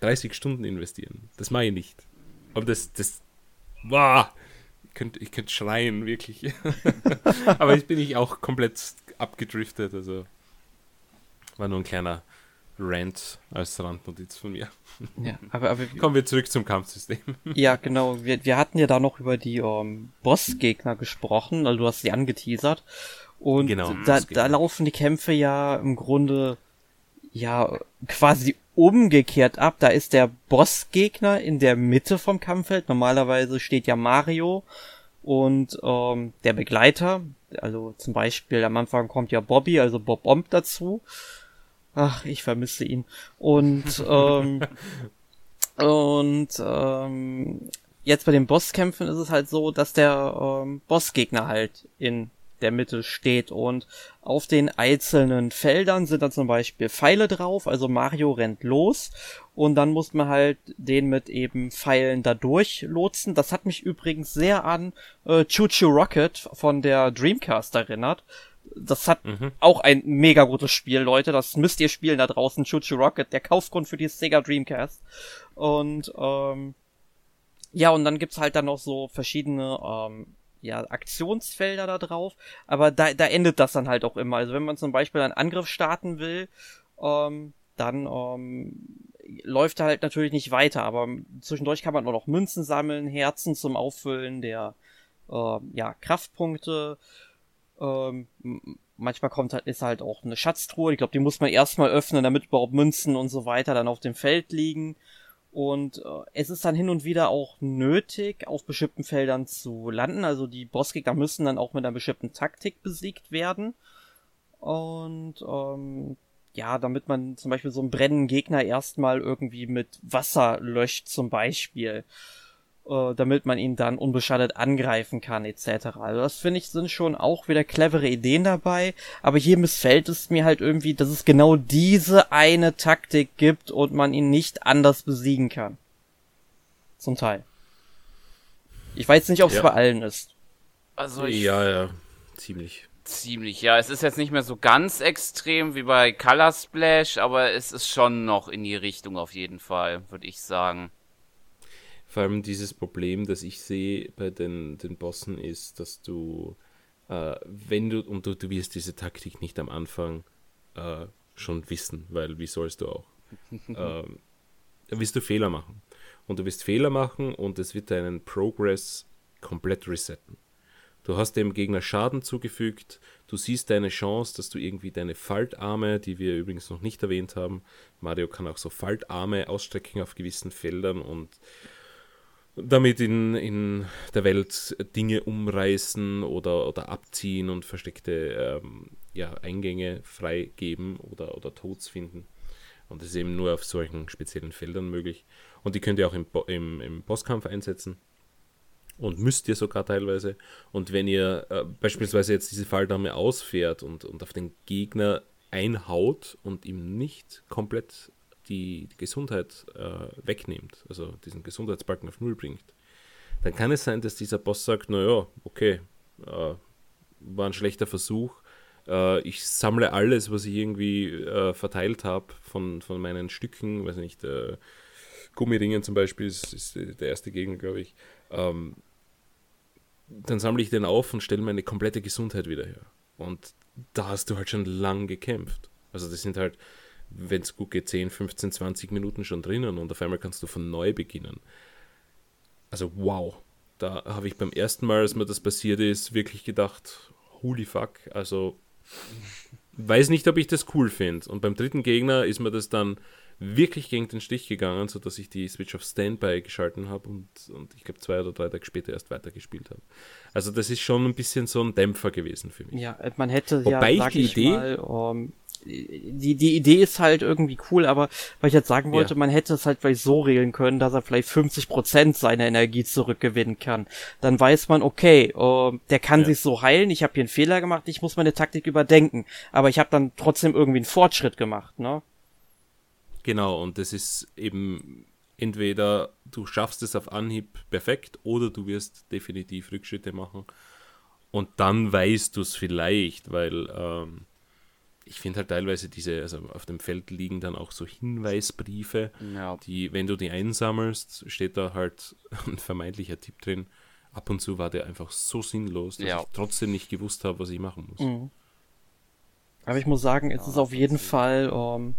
Speaker 3: 30 Stunden investieren. Das mache ich nicht. Aber das, das, wow, ich könnte, ich könnte schreien, wirklich. Aber jetzt bin ich auch komplett abgedriftet, also war nur ein kleiner Rant als Randnotiz von mir.
Speaker 2: Ja, aber, aber
Speaker 3: Kommen wir zurück zum Kampfsystem.
Speaker 2: Ja, genau. Wir, wir hatten ja da noch über die ähm, Bossgegner gesprochen, also du hast sie angeteasert. Und genau, da, da laufen die Kämpfe ja im Grunde ja quasi umgekehrt ab. Da ist der Bossgegner in der Mitte vom Kampffeld. Normalerweise steht ja Mario und ähm, der Begleiter. Also zum Beispiel am Anfang kommt ja Bobby, also Bob Omb dazu. Ach, ich vermisse ihn. Und, ähm, und ähm, jetzt bei den Bosskämpfen ist es halt so, dass der ähm, Bossgegner halt in der Mitte steht und auf den einzelnen Feldern sind dann zum Beispiel Pfeile drauf, also Mario rennt los und dann muss man halt den mit eben Pfeilen da durchlotsen. Das hat mich übrigens sehr an äh, Choo Choo Rocket von der Dreamcast erinnert, das hat mhm. auch ein mega gutes Spiel, Leute. Das müsst ihr spielen da draußen. Chuchu Rocket, der Kaufgrund für die Sega Dreamcast. Und ähm, ja, und dann gibt's halt dann noch so verschiedene ähm, ja, Aktionsfelder da drauf. Aber da, da endet das dann halt auch immer. Also wenn man zum Beispiel einen Angriff starten will, ähm, dann ähm, läuft er halt natürlich nicht weiter. Aber zwischendurch kann man auch noch Münzen sammeln, Herzen zum Auffüllen der äh, ja, Kraftpunkte. Ähm, manchmal kommt halt, ist halt auch eine Schatztruhe. Ich glaube, die muss man erstmal öffnen, damit überhaupt Münzen und so weiter dann auf dem Feld liegen. Und äh, es ist dann hin und wieder auch nötig, auf bestimmten Feldern zu landen. Also die Bossgegner müssen dann auch mit einer bestimmten Taktik besiegt werden. Und ähm, ja, damit man zum Beispiel so einen brennenden Gegner erstmal irgendwie mit Wasser löscht, zum Beispiel äh, damit man ihn dann unbeschadet angreifen kann, etc. Also das finde ich sind schon auch wieder clevere Ideen dabei, aber hier missfällt es mir halt irgendwie, dass es genau diese eine Taktik gibt und man ihn nicht anders besiegen kann. Zum Teil. Ich weiß nicht, ob es ja. bei allen ist.
Speaker 3: Also ich ja, ja, ziemlich.
Speaker 1: Ziemlich, ja. Es ist jetzt nicht mehr so ganz extrem wie bei Color Splash, aber es ist schon noch in die Richtung auf jeden Fall, würde ich sagen.
Speaker 3: Vor allem dieses Problem, das ich sehe bei den, den Bossen, ist, dass du, äh, wenn du, und du, du wirst diese Taktik nicht am Anfang äh, schon wissen, weil wie sollst du auch? äh, da wirst du Fehler machen. Und du wirst Fehler machen und es wird deinen Progress komplett resetten. Du hast dem Gegner Schaden zugefügt, du siehst deine Chance, dass du irgendwie deine Faltarme, die wir übrigens noch nicht erwähnt haben, Mario kann auch so Faltarme ausstrecken auf gewissen Feldern und damit in, in der Welt Dinge umreißen oder, oder abziehen und versteckte ähm, ja, Eingänge freigeben oder, oder Tods finden. Und das ist eben nur auf solchen speziellen Feldern möglich. Und die könnt ihr auch im, im, im Bosskampf einsetzen. Und müsst ihr sogar teilweise. Und wenn ihr äh, beispielsweise jetzt diese Falldame ausfährt und, und auf den Gegner einhaut und ihm nicht komplett die, Gesundheit äh, wegnimmt, also diesen Gesundheitsbalken auf Null bringt, dann kann es sein, dass dieser Boss sagt, naja, okay, äh, war ein schlechter Versuch. Äh, ich sammle alles, was ich irgendwie äh, verteilt habe von, von meinen Stücken, weiß nicht, äh, Gummiringen zum Beispiel ist, ist, der erste Gegner, glaube ich. Ähm, dann sammle ich den auf und stelle meine komplette Gesundheit wieder her. Und da hast du halt schon lang gekämpft. Also das sind halt, wenn es gut geht, 10, 15, 20 Minuten schon drinnen und auf einmal kannst du von neu beginnen. Also wow. Da habe ich beim ersten Mal, als mir das passiert ist, wirklich gedacht, holy fuck. Also weiß nicht, ob ich das cool finde. Und beim dritten Gegner ist mir das dann wirklich gegen den Stich gegangen, sodass ich die Switch auf Standby geschalten habe und, und ich glaube zwei oder drei Tage später erst weitergespielt habe. Also das ist schon ein bisschen so ein Dämpfer gewesen für mich.
Speaker 2: Ja, man hätte
Speaker 3: Wobei
Speaker 2: ja,
Speaker 3: ich die
Speaker 2: ich
Speaker 3: Idee,
Speaker 2: mal, um, die, die Idee ist halt irgendwie cool, aber weil ich jetzt sagen wollte,
Speaker 3: Ja.
Speaker 2: man hätte es halt vielleicht so regeln können, dass er vielleicht 50% seiner Energie zurückgewinnen kann. Dann weiß man, okay, ähm, der kann
Speaker 3: Ja.
Speaker 2: sich so heilen, ich habe hier einen Fehler gemacht, ich muss meine Taktik überdenken. Aber ich habe dann trotzdem irgendwie einen Fortschritt gemacht, ne?
Speaker 3: Genau, und das ist eben entweder du schaffst es auf Anhieb perfekt oder du wirst definitiv Rückschritte machen. Und dann weißt du es vielleicht, weil ähm, ich finde halt teilweise diese, also auf dem Feld liegen dann auch so Hinweisbriefe,
Speaker 1: Ja.
Speaker 3: die, wenn du die einsammelst, steht da halt ein vermeintlicher Tipp drin. Ab und zu war der einfach so sinnlos, dass
Speaker 1: Ja.
Speaker 3: ich trotzdem nicht gewusst habe, was ich machen muss.
Speaker 2: Mhm. Aber ich muss sagen, es ist auf jeden Fall ähm,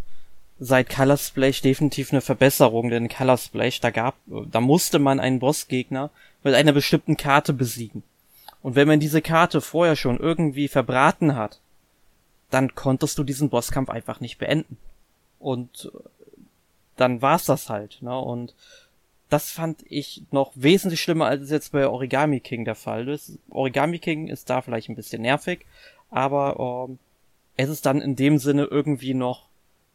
Speaker 2: seit Color Splash definitiv eine Verbesserung, denn Color Splash, da gab, da musste man einen Bossgegner mit einer bestimmten Karte besiegen. Und wenn man diese Karte vorher schon irgendwie verbraten hat, dann konntest du diesen Bosskampf einfach nicht beenden. Und äh, dann war's das halt, ne? Und das fand ich noch wesentlich schlimmer, als es jetzt bei Origami King der Fall ist. Origami King ist da vielleicht ein bisschen nervig, aber ähm, es ist dann in dem Sinne irgendwie noch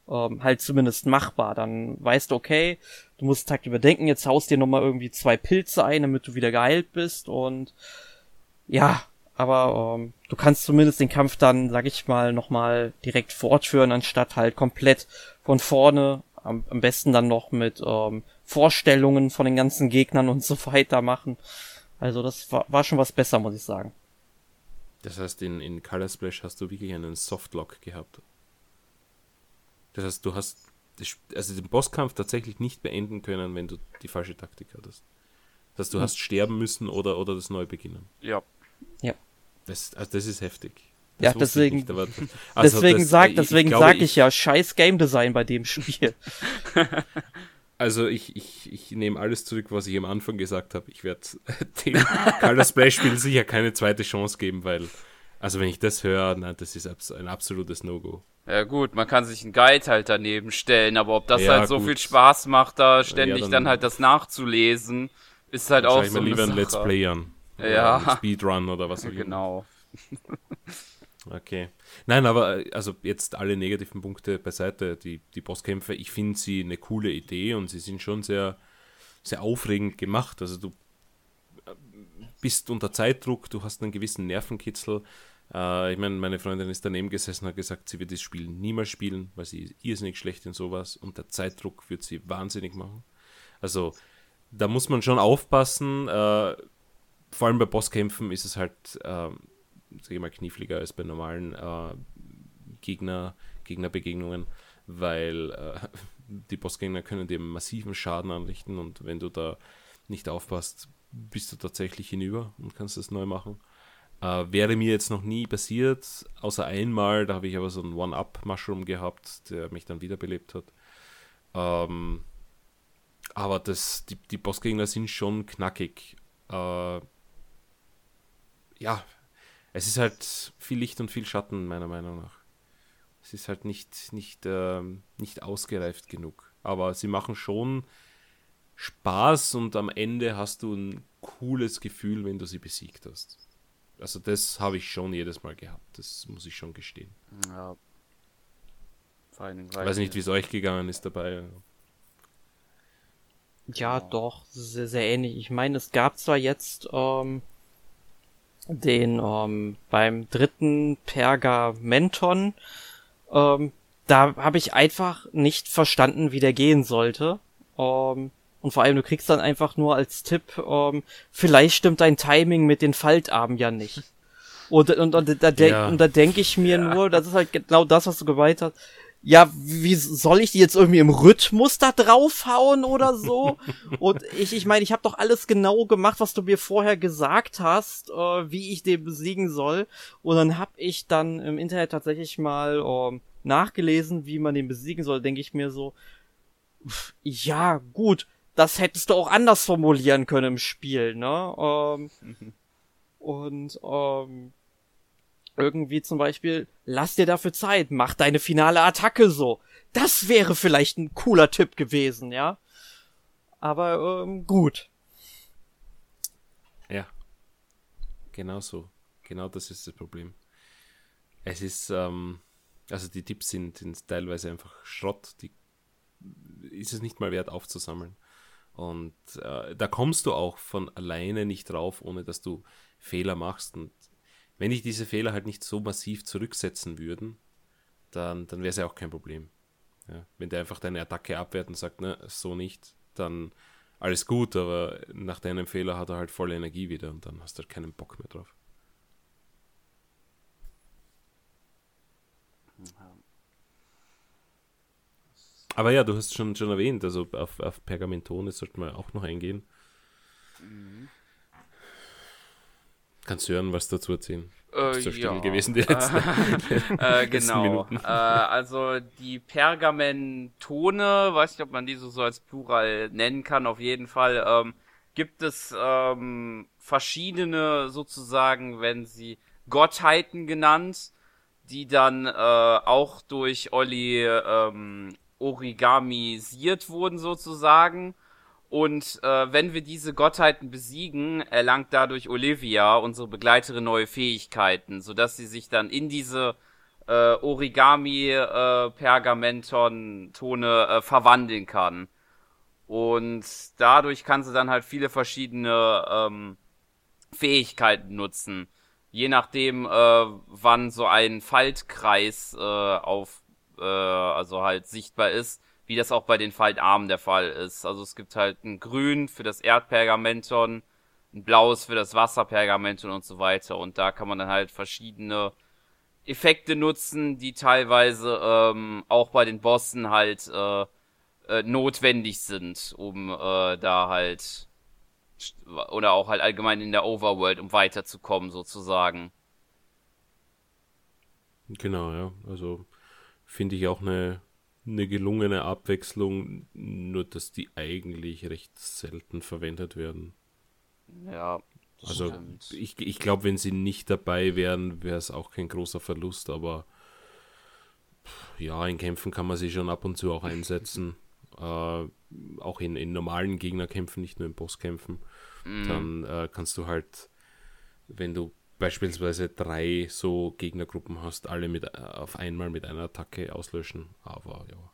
Speaker 2: ähm, halt zumindest machbar. Dann weißt du, okay, du musst Takt überdenken, jetzt haust dir nochmal irgendwie zwei Pilze ein, damit du wieder geheilt bist und ja, aber ähm, du kannst zumindest den Kampf dann, sag ich mal, nochmal direkt fortführen, anstatt halt komplett von vorne, am, am besten dann noch mit ähm, Vorstellungen von den ganzen Gegnern und so weiter machen. Also das war, war schon was besser, muss ich sagen.
Speaker 3: Das heißt, in, in Color Splash hast du wirklich einen Softlock gehabt. Das heißt, du hast also den Bosskampf tatsächlich nicht beenden können, wenn du die falsche Taktik hattest. Das heißt, du hast sterben müssen oder, oder das neu beginnen.
Speaker 1: Ja.
Speaker 3: Das, also das ist heftig.
Speaker 2: Ja,
Speaker 3: wusste ich
Speaker 2: deswegen-
Speaker 3: nicht, aber- also
Speaker 2: deswegen
Speaker 3: das-
Speaker 2: sag,
Speaker 3: ich-
Speaker 2: deswegen
Speaker 3: glaube,
Speaker 2: sag ich, ja, scheiß Game Design bei dem Spiel.
Speaker 3: Also ich, ich, ich nehme alles zurück, was ich am Anfang gesagt habe. Ich werde dem Color Splash Spiel sicher keine zweite Chance geben, weil, also wenn ich das höre, nein, das ist ein absolutes No-Go.
Speaker 1: Ja gut, man kann sich einen Guide halt daneben stellen, aber ob das
Speaker 3: Ja,
Speaker 1: halt so
Speaker 3: gut.
Speaker 1: viel Spaß macht, da ständig
Speaker 3: dann-
Speaker 1: dann, halt das nachzulesen, ist halt
Speaker 3: Dann
Speaker 1: auch
Speaker 3: schaue ich
Speaker 1: so
Speaker 3: mir lieber ein Let's. Play an.
Speaker 1: Ja.
Speaker 3: Speedrun oder was auch immer.
Speaker 1: Genau.
Speaker 3: Okay. Nein, aber also jetzt alle negativen Punkte beiseite. Die, die Bosskämpfe, ich finde sie eine coole Idee und sie sind schon sehr, sehr aufregend gemacht. Also du äh, bist unter Zeitdruck, du hast einen gewissen Nervenkitzel. Äh, ich meine, meine Freundin ist daneben gesessen und hat gesagt, sie wird das Spiel niemals spielen, weil sie ist irrsinnig schlecht in sowas und der Zeitdruck wird sie wahnsinnig machen. Also da muss man schon aufpassen. Äh, vor allem bei Bosskämpfen ist es halt, ähm, sag ich mal, kniffliger als bei normalen äh, Gegner, Gegnerbegegnungen, weil äh, die Bossgegner können dir massiven Schaden anrichten und wenn du da nicht aufpasst, bist du tatsächlich hinüber und kannst das neu machen. Äh, wäre mir jetzt noch nie passiert, außer einmal, da habe ich aber so einen One-Up-Mushroom gehabt, der mich dann wiederbelebt hat. Ähm, aber das, die, die Bossgegner sind schon knackig. Äh, ja, es ist halt viel Licht und viel Schatten, meiner Meinung nach. Es ist halt nicht, nicht, ähm, nicht ausgereift genug. Aber sie machen schon Spaß und am Ende hast du ein cooles Gefühl, wenn du sie besiegt hast. Also das habe ich schon jedes Mal gehabt, das muss ich schon gestehen.
Speaker 1: Ja. Vor allen Dingen,
Speaker 3: Ich weiß nicht, wie es euch gegangen ist dabei.
Speaker 2: Ja, doch, sehr, sehr ähnlich. Ich meine, es gab zwar jetzt ähm, den ähm, beim dritten Pergamenton, ähm, da habe ich einfach nicht verstanden, wie der gehen sollte. Ähm, und vor allem, du kriegst dann einfach nur als Tipp, ähm, vielleicht stimmt dein Timing mit den Faltarmen ja nicht. Und, und, und, da, de ja. und da denke ich mir ja. nur, das ist halt genau das, was du gemeint hast. Ja, wie soll ich die jetzt irgendwie im Rhythmus da draufhauen oder so? und ich, ich meine, ich habe doch alles genau gemacht, was du mir vorher gesagt hast, äh, wie ich den besiegen soll. Und dann habe ich dann im Internet tatsächlich mal äh, nachgelesen, wie man den besiegen soll. Denke ich mir so, ja, gut, das hättest du auch anders formulieren können im Spiel, ne? Ähm, mhm. Und ähm, irgendwie zum Beispiel, lass dir dafür Zeit, mach deine finale Attacke so. Das wäre vielleicht ein cooler Tipp gewesen, ja. Aber ähm, gut.
Speaker 3: Ja. Genau so. Genau das ist das Problem. Es ist, ähm, also die Tipps sind, sind teilweise einfach Schrott, die ist es nicht mal wert aufzusammeln. Und äh, da kommst du auch von alleine nicht drauf, ohne dass du Fehler machst. Und wenn ich diese Fehler halt nicht so massiv zurücksetzen würden, dann, dann wäre es ja auch kein Problem. Ja, wenn der einfach deine Attacke abwehrt und sagt, ne, so nicht, dann alles gut, aber nach deinem Fehler hat er halt volle Energie wieder und dann hast du halt keinen Bock mehr drauf. Aber ja, du hast schon, schon erwähnt, also auf, auf Pergamentone sollten wir auch noch eingehen. Mhm. Kannst du hören, was dazu erzählen?
Speaker 1: Äh, ja. gewesen die letzten, äh, genau. Äh, also die Pergamentone, weiß nicht, ob man die so, so als Plural nennen kann, auf jeden Fall ähm, gibt es ähm, verschiedene sozusagen, wenn sie Gottheiten genannt, die dann äh, auch durch Olli ähm, origamisiert wurden sozusagen. Und äh, wenn wir diese Gottheiten besiegen, erlangt dadurch Olivia, unsere Begleiterin, neue Fähigkeiten, sodass sie sich dann in diese äh, Origami-Pergamenton-Tone äh, verwandeln kann. Und dadurch kann sie dann halt viele verschiedene ähm, Fähigkeiten nutzen. Je nachdem, äh, wann so ein Faltkreis äh, auf äh, also halt sichtbar ist, wie das auch bei den Faltarmen der Fall ist. Also es gibt halt ein Grün für das Erdpergamenton, ein Blaues für das Wasserpergamenton und so weiter. Und da kann man dann halt verschiedene Effekte nutzen, die teilweise ähm, auch bei den Bossen halt äh, äh, notwendig sind, um äh, da halt oder auch halt allgemein in der Overworld, um weiterzukommen sozusagen.
Speaker 3: Genau, ja. Also finde ich auch eine, eine gelungene Abwechslung, nur dass die eigentlich recht selten verwendet werden.
Speaker 1: Ja.
Speaker 3: Also stimmt. ich, ich glaube, wenn sie nicht dabei wären, wäre es auch kein großer Verlust, aber ja, in Kämpfen kann man sie schon ab und zu auch einsetzen. äh, auch in, in normalen Gegnerkämpfen, nicht nur in Bosskämpfen. Mhm. Dann äh, kannst du halt, wenn du beispielsweise drei so Gegnergruppen hast, alle mit, äh, auf einmal mit einer Attacke auslöschen. Aber ja.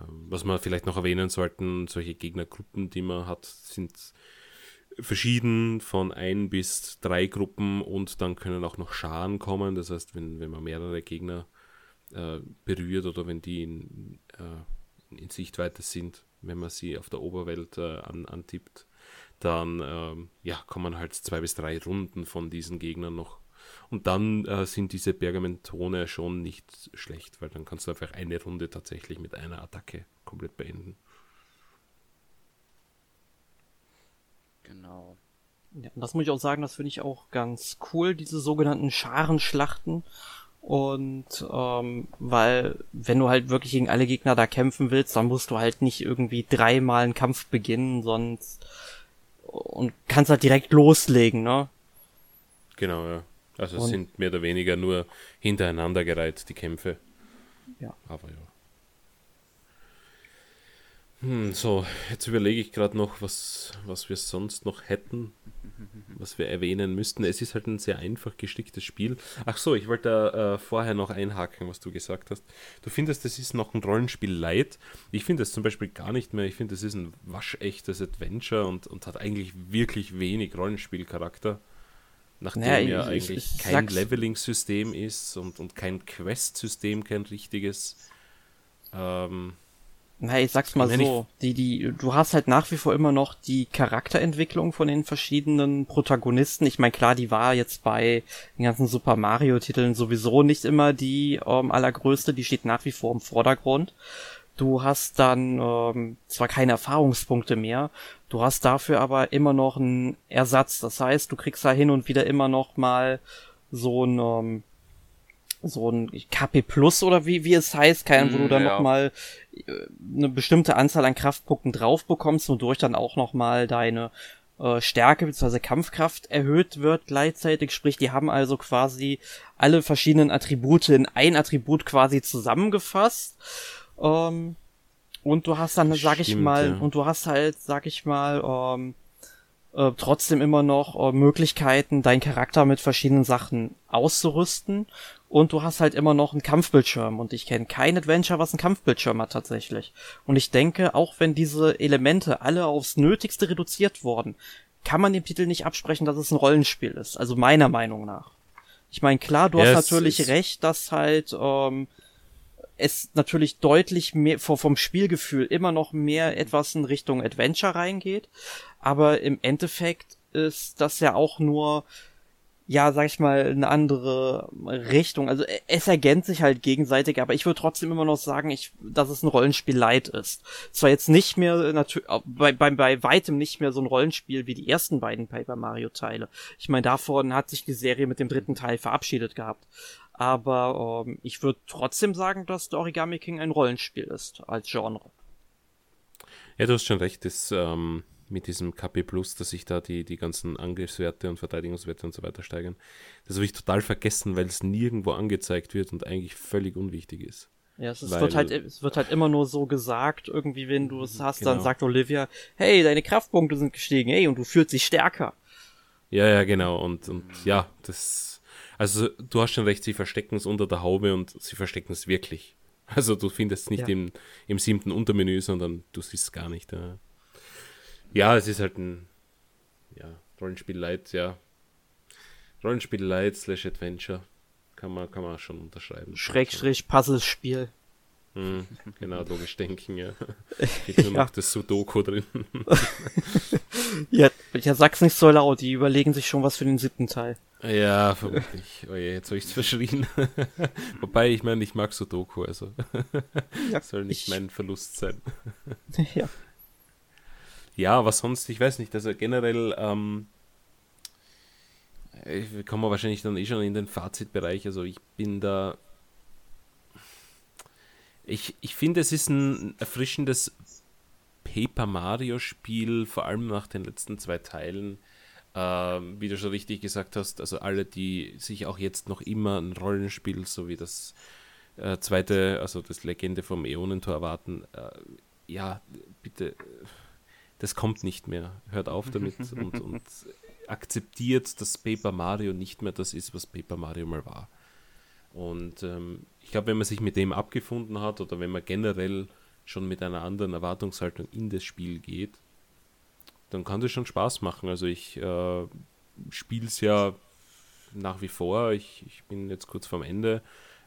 Speaker 3: Ähm, was man vielleicht noch erwähnen sollten, solche Gegnergruppen, die man hat, sind verschieden von ein bis drei Gruppen und dann können auch noch Scharen kommen. Das heißt, wenn, wenn man mehrere Gegner äh, berührt oder wenn die in, äh, in Sichtweite sind, wenn man sie auf der Oberwelt äh, an, antippt, dann ähm, ja, kommen halt zwei bis drei Runden von diesen Gegnern noch. Und dann äh, sind diese Pergamentone schon nicht schlecht, weil dann kannst du einfach eine Runde tatsächlich mit einer Attacke komplett beenden.
Speaker 2: Genau. Ja, und das muss ich auch sagen, das finde ich auch ganz cool, diese sogenannten Scharenschlachten. Und ähm, weil, wenn du halt wirklich gegen alle Gegner da kämpfen willst, dann musst du halt nicht irgendwie dreimal einen Kampf beginnen, sonst und kannst halt direkt loslegen, ne?
Speaker 3: Genau, ja. Also es sind mehr oder weniger nur hintereinander gereiht, die Kämpfe.
Speaker 2: Ja.
Speaker 3: Aber ja. Hm, so, jetzt überlege ich gerade noch, was, was wir sonst noch hätten. was wir erwähnen müssten. Es ist halt ein sehr einfach gesticktes Spiel. Ach so, ich wollte äh, vorher noch einhaken, was du gesagt hast. Du findest, das ist noch ein Rollenspiel light. Ich finde es zum Beispiel gar nicht mehr. Ich finde, das ist ein waschechtes Adventure und, und hat eigentlich wirklich wenig Rollenspielcharakter. Nachdem naja, ja ich, eigentlich ich, ich kein Leveling-System ist und, und kein Quest-System, kein richtiges. Ähm,
Speaker 2: na, ich sag's mal so, die, die, du hast halt nach wie vor immer noch die Charakterentwicklung von den verschiedenen Protagonisten. Ich meine, klar, die war jetzt bei den ganzen Super Mario-Titeln sowieso nicht immer die ähm, allergrößte, die steht nach wie vor im Vordergrund. Du hast dann ähm, zwar keine Erfahrungspunkte mehr, du hast dafür aber immer noch einen Ersatz. Das heißt, du kriegst da hin und wieder immer noch mal so ein ähm, so ein KP Plus oder wie, wie es heißt, kein, wo du mm, dann ja. nochmal äh, eine bestimmte Anzahl an Kraftpunkten drauf bekommst, wodurch dann auch nochmal deine äh, Stärke bzw. Kampfkraft erhöht wird gleichzeitig. Sprich, die haben also quasi alle verschiedenen Attribute in ein Attribut quasi zusammengefasst. Ähm, und du hast dann, sag Stimmt, ich mal, ja. und du hast halt, sag ich mal, ähm, äh, trotzdem immer noch äh, Möglichkeiten, deinen Charakter mit verschiedenen Sachen auszurüsten. Und du hast halt immer noch einen Kampfbildschirm. Und ich kenne kein Adventure, was einen Kampfbildschirm hat tatsächlich. Und ich denke, auch wenn diese Elemente alle aufs Nötigste reduziert wurden, kann man dem Titel nicht absprechen, dass es ein Rollenspiel ist. Also meiner Meinung nach. Ich meine, klar, du ja, hast natürlich recht, dass halt ähm, es natürlich deutlich mehr vom Spielgefühl immer noch mehr etwas in Richtung Adventure reingeht. Aber im Endeffekt ist das ja auch nur, ja, sag ich mal, eine andere Richtung. Also e, es ergänzt sich halt gegenseitig, aber ich würde trotzdem immer noch sagen, ich, dass es ein Rollenspiel light ist. Zwar jetzt nicht mehr, natürlich, bei, bei, bei weitem nicht mehr so ein Rollenspiel wie die ersten beiden Paper Mario Teile. Ich meine, davon hat sich die Serie mit dem dritten Teil verabschiedet gehabt. Aber ähm, ich würde trotzdem sagen, dass der Origami King ein Rollenspiel ist als Genre.
Speaker 3: Ja, du hast schon recht, das, ähm, mit diesem KP Plus, dass sich da die, die ganzen Angriffswerte und Verteidigungswerte und so weiter steigern. Das habe ich total vergessen, weil es nirgendwo angezeigt wird und eigentlich völlig unwichtig ist.
Speaker 2: Ja, es, weil, wird halt, es wird halt immer nur so gesagt, irgendwie, wenn du es hast, genau. dann sagt Olivia, hey, deine Kraftpunkte sind gestiegen, hey, und du fühlst dich stärker.
Speaker 3: Ja, ja, genau. Und, und ja, das also du hast schon recht, sie verstecken es unter der Haube und sie verstecken es wirklich. Also du findest es nicht ja. im, im siebten Untermenü, sondern du siehst es gar nicht. Ja. Ja, es ist halt ein ja, Rollenspiel Light, ja. Rollenspiel Light slash Adventure. Kann man, kann man schon unterschreiben.
Speaker 2: Schrägstrich Puzzlespiel.
Speaker 3: Hm, genau, logisch denken, ja. Geht nur ja. noch das Sudoku drin.
Speaker 2: ja, ja, sag's nicht so laut, die überlegen sich schon was für den siebten Teil.
Speaker 3: Ja, vermutlich. Oh je, jetzt habe ich es verschrien. Wobei, ich meine, ich mag Sudoku, also ja, soll nicht ich... mein Verlust sein. ja. Ja, aber sonst, ich weiß nicht, also generell, ähm, kommen wir wahrscheinlich dann eh schon in den Fazitbereich, also ich bin da ich, ich finde, es ist ein erfrischendes Paper Mario Spiel, vor allem nach den letzten zwei Teilen. Ähm, wie du schon richtig gesagt hast, also alle, die sich auch jetzt noch immer ein Rollenspiel, so wie das äh, zweite, also das Legende vom Äonentor erwarten, äh, ja, bitte, das kommt nicht mehr. Hört auf damit und, und akzeptiert, dass Paper Mario nicht mehr das ist, was Paper Mario mal war. Und ähm, ich glaube, wenn man sich mit dem abgefunden hat oder wenn man generell schon mit einer anderen Erwartungshaltung in das Spiel geht, dann kann das schon Spaß machen. Also ich äh, spiele es ja nach wie vor. Ich, ich bin jetzt kurz vorm Ende.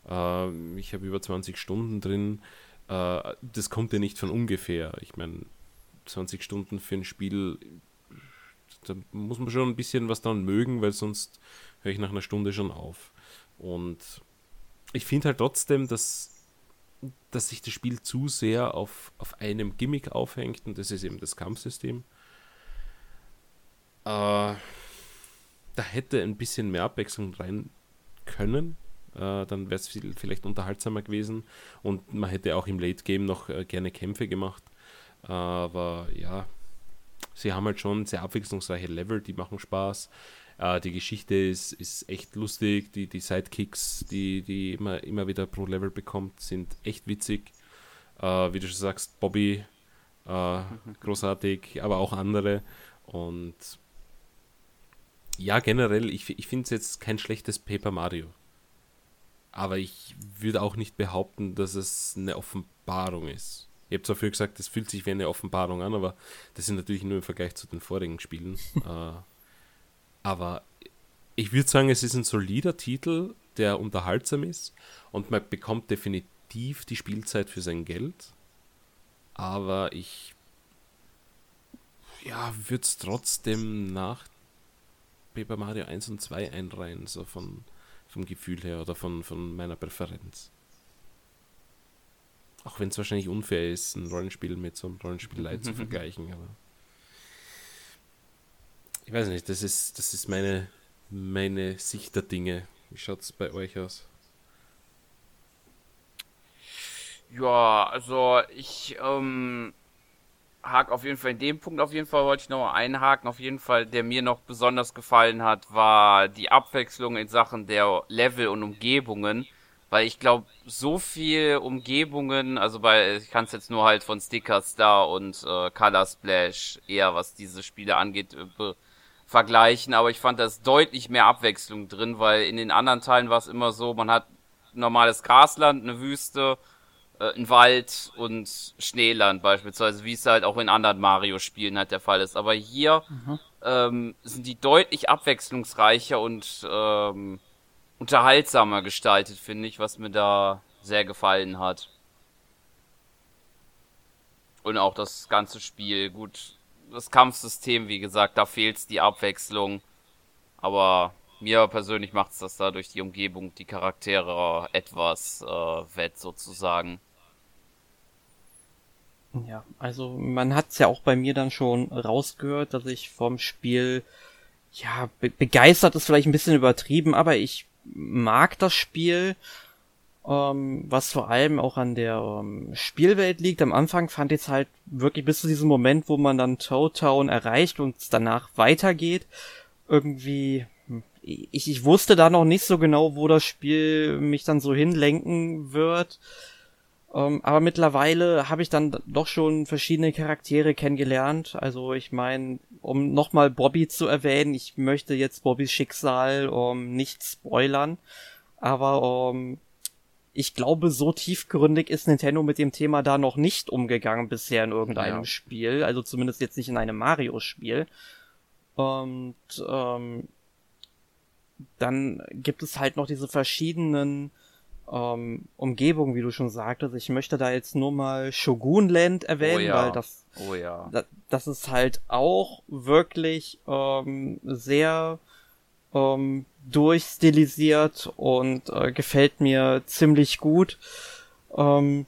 Speaker 3: Äh, ich habe über 20 Stunden drin. Äh, das kommt ja nicht von ungefähr. Ich meine, 20 Stunden für ein Spiel, da muss man schon ein bisschen was dran mögen, weil sonst höre ich nach einer Stunde schon auf. Und ich finde halt trotzdem, dass, dass sich das Spiel zu sehr auf, auf einem Gimmick aufhängt und das ist eben das Kampfsystem. Äh, da hätte ein bisschen mehr Abwechslung rein können. Äh, dann wäre es vielleicht unterhaltsamer gewesen und man hätte auch im Late Game noch äh, gerne Kämpfe gemacht. Aber ja, sie haben halt schon sehr abwechslungsreiche Level, die machen Spaß. Äh, die Geschichte ist, ist echt lustig. Die, die Sidekicks, die, die immer, immer wieder pro Level bekommt, sind echt witzig. Äh, wie du schon sagst, Bobby, äh, großartig, aber auch andere. Und ja, generell, ich, ich finde es jetzt kein schlechtes Paper Mario. Aber ich würde auch nicht behaupten, dass es eine Offenbarung ist. Ich habe zwar früher gesagt, das fühlt sich wie eine Offenbarung an, aber das sind natürlich nur im Vergleich zu den vorigen Spielen. äh, aber ich würde sagen, es ist ein solider Titel, der unterhaltsam ist und man bekommt definitiv die Spielzeit für sein Geld. Aber ich ja, würde es trotzdem nach Paper Mario 1 und 2 einreihen, so von, vom Gefühl her oder von, von meiner Präferenz. Auch wenn es wahrscheinlich unfair ist, ein Rollenspiel mit so einem Rollenspiel Light zu vergleichen, aber ich weiß nicht, das ist, das ist meine, meine Sicht der Dinge. Wie schaut es bei euch aus?
Speaker 1: Ja, also ich ähm, hake auf jeden Fall in dem Punkt auf jeden Fall wollte ich noch einhaken. Auf jeden Fall, der mir noch besonders gefallen hat, war die Abwechslung in Sachen der Level und Umgebungen. Weil ich glaube, so viel Umgebungen, also bei, ich kann es jetzt nur halt von Sticker Star und äh, Color Splash eher, was diese Spiele angeht, äh, vergleichen, aber ich fand da ist deutlich mehr Abwechslung drin, weil in den anderen Teilen war es immer so, man hat normales Grasland, eine Wüste, äh, ein Wald und Schneeland beispielsweise, wie es halt auch in anderen Mario-Spielen halt der Fall ist. Aber hier mhm. ähm, sind die deutlich abwechslungsreicher und ähm, unterhaltsamer gestaltet, finde ich, was mir da sehr gefallen hat. Und auch das ganze Spiel, gut, das Kampfsystem, wie gesagt, da fehlt die Abwechslung. Aber mir persönlich macht es das da durch die Umgebung, die Charaktere etwas äh, wett sozusagen.
Speaker 2: Ja, also man hat es ja auch bei mir dann schon rausgehört, dass ich vom Spiel, ja, be begeistert ist vielleicht ein bisschen übertrieben, aber ich mag das Spiel ähm, was vor allem auch an der ähm, Spielwelt liegt. Am Anfang fand ich es halt wirklich bis zu diesem Moment, wo man dann Toad Town erreicht und danach weitergeht, irgendwie hm, ich, ich wusste da noch nicht so genau, wo das Spiel mich dann so hinlenken wird. Ähm, aber mittlerweile habe ich dann doch schon verschiedene Charaktere kennengelernt. Also ich meine, um nochmal Bobby zu erwähnen, ich möchte jetzt Bobbys Schicksal ähm, nicht spoilern. Aber ähm, ich glaube, so tiefgründig ist Nintendo mit dem Thema da noch nicht umgegangen bisher in irgendeinem ja. Spiel. Also zumindest jetzt nicht in einem Mario-Spiel. Und ähm, dann gibt es halt noch diese verschiedenen ähm, Umgebungen, wie du schon sagtest. Ich möchte da jetzt nur mal Shogunland erwähnen, oh ja. weil das,
Speaker 1: oh ja.
Speaker 2: das, das ist halt auch wirklich ähm, sehr ähm, durchstilisiert und äh, gefällt mir ziemlich gut. Ähm,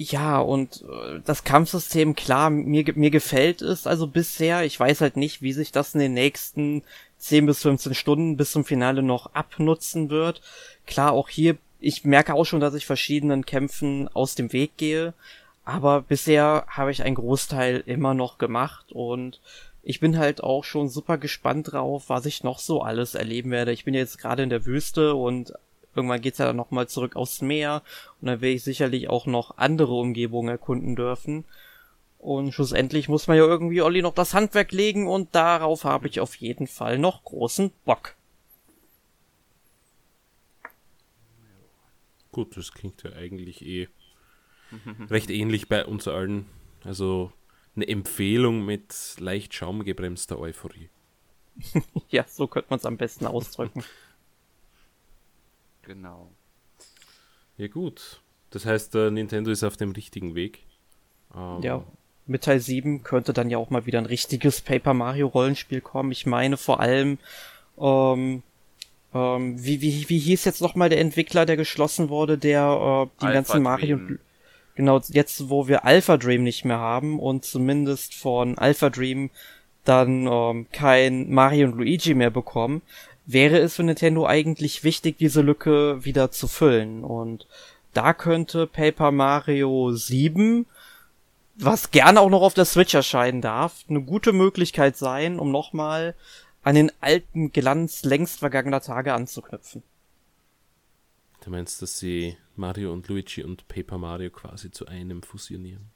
Speaker 2: ja, und äh, das Kampfsystem, klar, mir, mir gefällt es also bisher. Ich weiß halt nicht, wie sich das in den nächsten 10 bis 15 Stunden bis zum Finale noch abnutzen wird. Klar, auch hier, ich merke auch schon, dass ich verschiedenen Kämpfen aus dem Weg gehe. Aber bisher habe ich einen Großteil immer noch gemacht und ich bin halt auch schon super gespannt drauf, was ich noch so alles erleben werde. Ich bin jetzt gerade in der Wüste und irgendwann geht's ja dann nochmal zurück aufs Meer und dann werde ich sicherlich auch noch andere Umgebungen erkunden dürfen. Und schlussendlich muss man ja irgendwie Olli noch das Handwerk legen und darauf habe ich auf jeden Fall noch großen Bock.
Speaker 3: Gut, das klingt ja eigentlich eh recht ähnlich bei uns allen. Also eine Empfehlung mit leicht schaumgebremster Euphorie.
Speaker 2: ja, so könnte man es am besten ausdrücken.
Speaker 1: genau.
Speaker 3: Ja gut. Das heißt, äh, Nintendo ist auf dem richtigen Weg.
Speaker 2: Ähm, ja, mit Teil 7 könnte dann ja auch mal wieder ein richtiges Paper Mario Rollenspiel kommen. Ich meine vor allem, ähm, ähm, wie, wie, wie hieß jetzt nochmal der Entwickler, der geschlossen wurde, der äh, die Alpha ganzen Mario... Dream genau jetzt, wo wir Alpha Dream nicht mehr haben und zumindest von Alpha Dream dann ähm, kein Mario und Luigi mehr bekommen, wäre es für Nintendo eigentlich wichtig, diese Lücke wieder zu füllen. Und da könnte Paper Mario 7, was gerne auch noch auf der Switch erscheinen darf, eine gute Möglichkeit sein, um nochmal an den alten Glanz längst vergangener Tage anzuknüpfen.
Speaker 3: Du meinst, dass sie Mario und Luigi und Paper Mario quasi zu einem fusionieren?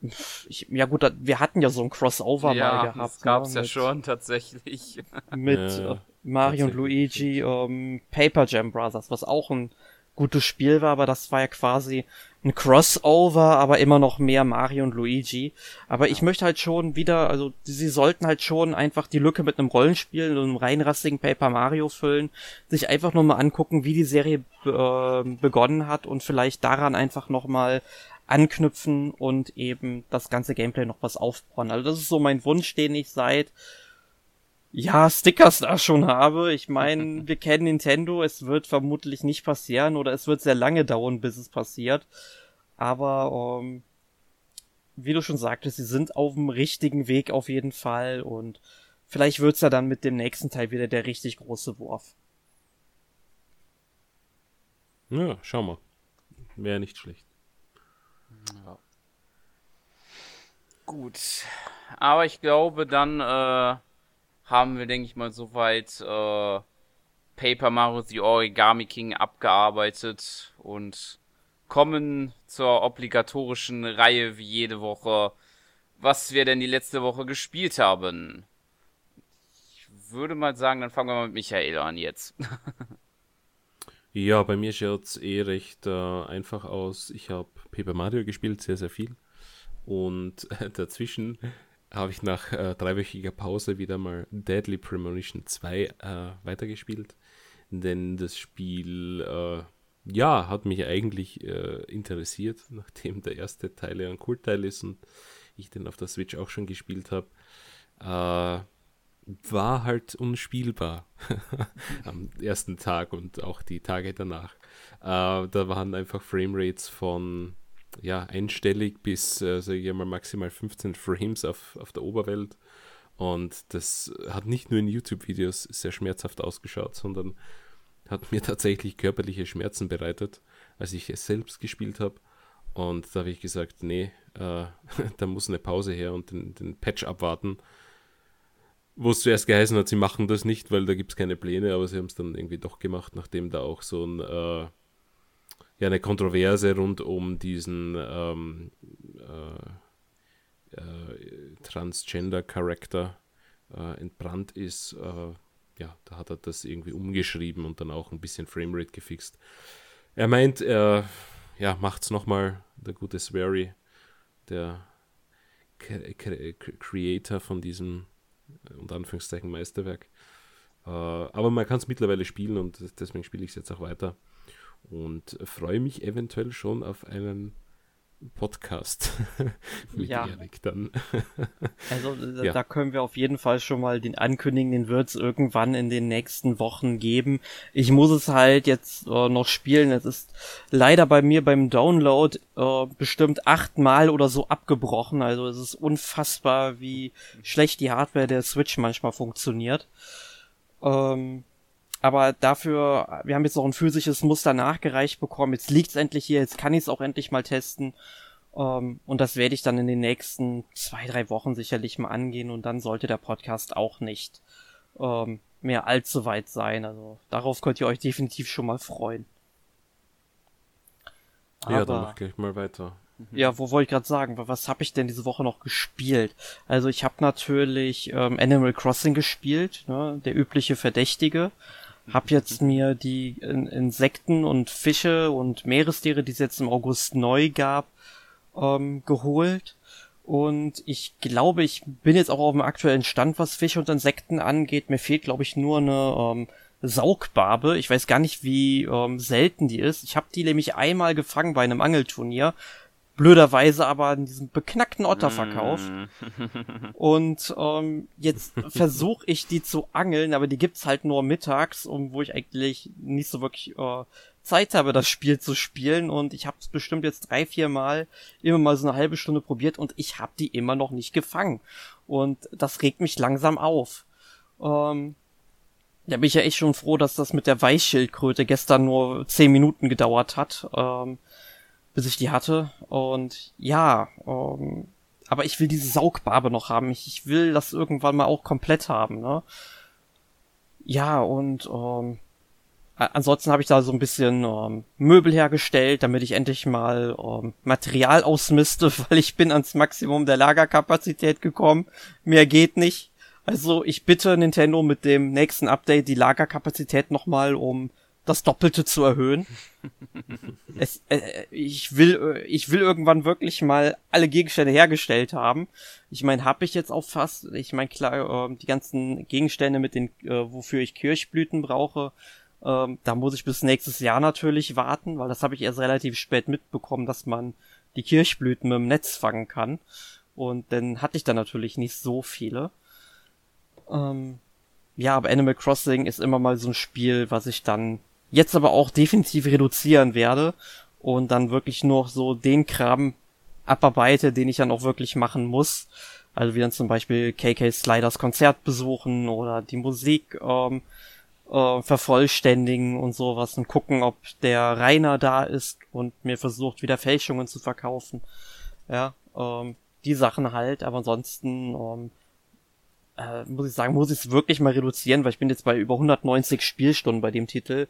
Speaker 2: ich, ja gut, wir hatten ja so ein Crossover
Speaker 1: ja,
Speaker 2: mal gehabt.
Speaker 1: Das gab's ne, ja schon tatsächlich.
Speaker 2: Mit ja, Mario und Luigi, ähm, Paper Jam Brothers, was auch ein gutes Spiel war, aber das war ja quasi ein Crossover, aber immer noch mehr Mario und Luigi. Aber ich möchte halt schon wieder, also sie sollten halt schon einfach die Lücke mit einem Rollenspiel und einem reinrastigen Paper Mario füllen, sich einfach nur mal angucken, wie die Serie äh, begonnen hat und vielleicht daran einfach noch mal anknüpfen und eben das ganze Gameplay noch was aufbauen. Also das ist so mein Wunsch, den ich seit ja, Stickers da schon habe. Ich meine, wir kennen Nintendo, es wird vermutlich nicht passieren oder es wird sehr lange dauern, bis es passiert. Aber ähm, wie du schon sagtest, sie sind auf dem richtigen Weg auf jeden Fall und vielleicht wird's ja dann mit dem nächsten Teil wieder der richtig große Wurf.
Speaker 3: Ja, schau mal. Wäre nicht schlecht. Ja.
Speaker 1: Gut. Aber ich glaube, dann äh, haben wir, denke ich mal, soweit äh, Paper Mario The Origami King abgearbeitet und kommen zur obligatorischen Reihe wie jede Woche, was wir denn die letzte Woche gespielt haben. Ich würde mal sagen, dann fangen wir mal mit Michael an jetzt.
Speaker 3: ja, bei mir schaut es eh recht äh, einfach aus. Ich habe Paper Mario gespielt, sehr, sehr viel. Und dazwischen habe ich nach äh, dreiwöchiger Pause wieder mal Deadly Premonition 2 äh, weitergespielt. Denn das Spiel, äh, ja, hat mich eigentlich äh, interessiert, nachdem der erste Teil ja ein Kultteil ist und ich den auf der Switch auch schon gespielt habe. Äh, war halt unspielbar am ersten Tag und auch die Tage danach. Äh, da waren einfach Framerates von ja, einstellig bis, äh, ich mal, maximal 15 Frames auf, auf der Oberwelt. Und das hat nicht nur in YouTube-Videos sehr schmerzhaft ausgeschaut, sondern hat mir tatsächlich körperliche Schmerzen bereitet, als ich es selbst gespielt habe. Und da habe ich gesagt, nee, äh, da muss eine Pause her und den, den Patch abwarten. Wo es zuerst geheißen hat, sie machen das nicht, weil da gibt es keine Pläne, aber sie haben es dann irgendwie doch gemacht, nachdem da auch so ein äh, ja eine Kontroverse rund um diesen ähm, äh, äh, Transgender-Charakter äh, entbrannt ist. Äh, ja, da hat er das irgendwie umgeschrieben und dann auch ein bisschen Framerate gefixt. Er meint, er ja, macht's nochmal, der gute Swery, der Creator von diesem, äh, unter Anführungszeichen, Meisterwerk. Äh, aber man kann es mittlerweile spielen und deswegen spiele ich es jetzt auch weiter und freue mich eventuell schon auf einen Podcast
Speaker 2: mit ja. Erik dann. also ja. da können wir auf jeden Fall schon mal den ankündigen, den wird es irgendwann in den nächsten Wochen geben. Ich muss es halt jetzt äh, noch spielen. Es ist leider bei mir beim Download äh, bestimmt achtmal oder so abgebrochen. Also es ist unfassbar, wie schlecht die Hardware der Switch manchmal funktioniert. Ähm, aber dafür, wir haben jetzt noch ein physisches Muster nachgereicht bekommen. Jetzt liegt's endlich hier, jetzt kann ich es auch endlich mal testen. Ähm, und das werde ich dann in den nächsten zwei, drei Wochen sicherlich mal angehen und dann sollte der Podcast auch nicht ähm, mehr allzu weit sein. Also darauf könnt ihr euch definitiv schon mal freuen.
Speaker 3: Aber, ja, dann mach gleich mal weiter.
Speaker 2: Ja, wo wollte ich gerade sagen, was habe ich denn diese Woche noch gespielt? Also ich habe natürlich ähm, Animal Crossing gespielt, ne, der übliche Verdächtige. Hab jetzt mir die Insekten und Fische und Meerestiere, die es jetzt im August neu gab, ähm, geholt. Und ich glaube, ich bin jetzt auch auf dem aktuellen Stand, was Fische und Insekten angeht. Mir fehlt, glaube ich, nur eine ähm, Saugbarbe. Ich weiß gar nicht, wie ähm, selten die ist. Ich habe die nämlich einmal gefangen bei einem Angelturnier blöderweise aber in diesem beknackten Otterverkauf. Mm. und ähm, jetzt versuche ich die zu angeln, aber die gibt's halt nur mittags, um wo ich eigentlich nicht so wirklich äh, Zeit habe, das Spiel zu spielen. Und ich habe es bestimmt jetzt drei, vier Mal immer mal so eine halbe Stunde probiert und ich habe die immer noch nicht gefangen. Und das regt mich langsam auf. Ähm, da bin ich ja echt schon froh, dass das mit der Weichschildkröte gestern nur zehn Minuten gedauert hat. Ähm, bis ich die hatte. Und ja, ähm, aber ich will diese Saugbarbe noch haben. Ich, ich will das irgendwann mal auch komplett haben, ne? Ja, und ähm, ansonsten habe ich da so ein bisschen ähm, Möbel hergestellt, damit ich endlich mal ähm, Material ausmiste, weil ich bin ans Maximum der Lagerkapazität gekommen. Mehr geht nicht. Also ich bitte Nintendo mit dem nächsten Update die Lagerkapazität nochmal um das Doppelte zu erhöhen. es, äh, ich will, äh, ich will irgendwann wirklich mal alle Gegenstände hergestellt haben. Ich meine, habe ich jetzt auch fast. Ich meine, klar, äh, die ganzen Gegenstände mit den, äh, wofür ich Kirchblüten brauche, ähm, da muss ich bis nächstes Jahr natürlich warten, weil das habe ich erst relativ spät mitbekommen, dass man die Kirchblüten mit dem Netz fangen kann. Und dann hatte ich da natürlich nicht so viele. Ähm, ja, aber Animal Crossing ist immer mal so ein Spiel, was ich dann jetzt aber auch definitiv reduzieren werde und dann wirklich nur so den Kram abarbeite, den ich dann auch wirklich machen muss. Also wie dann zum Beispiel KK Sliders Konzert besuchen oder die Musik ähm, äh, vervollständigen und sowas und gucken, ob der Rainer da ist und mir versucht, wieder Fälschungen zu verkaufen. Ja, ähm, die Sachen halt, aber ansonsten ähm, äh, muss ich sagen, muss ich es wirklich mal reduzieren, weil ich bin jetzt bei über 190 Spielstunden bei dem Titel.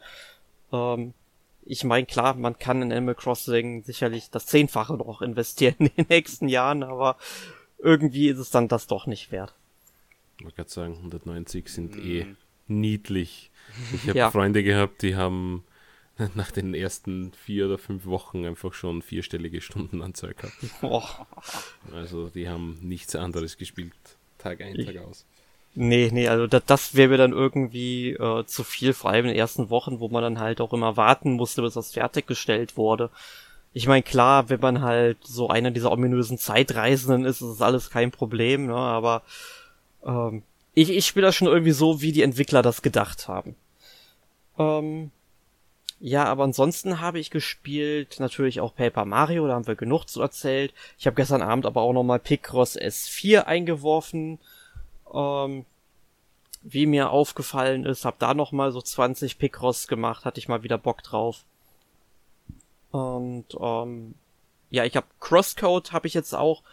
Speaker 2: Ähm, ich meine, klar, man kann in Animal Crossing sicherlich das Zehnfache noch investieren in den nächsten Jahren, aber irgendwie ist es dann das doch nicht wert.
Speaker 3: Ich wollte gerade sagen, 190 sind mm. eh niedlich. Ich habe ja. Freunde gehabt, die haben nach den ersten vier oder fünf Wochen einfach schon vierstellige Stundenanzahl gehabt. Oh. Also die haben nichts anderes gespielt, Tag ein, Tag aus.
Speaker 2: Nee, nee, also das, das wäre mir dann irgendwie äh, zu viel, vor allem in den ersten Wochen, wo man dann halt auch immer warten musste, bis das fertiggestellt wurde. Ich meine, klar, wenn man halt so einer dieser ominösen Zeitreisenden ist, ist das alles kein Problem, ne? aber ähm, ich, ich spiele das schon irgendwie so, wie die Entwickler das gedacht haben. Ähm, ja, aber ansonsten habe ich gespielt natürlich auch Paper Mario, da haben wir genug zu erzählt. Ich habe gestern Abend aber auch nochmal Picross S4 eingeworfen. Ähm, wie mir aufgefallen ist, habe da nochmal so 20 Picross gemacht, hatte ich mal wieder Bock drauf. Und ähm, ja, ich habe Crosscode habe ich jetzt auch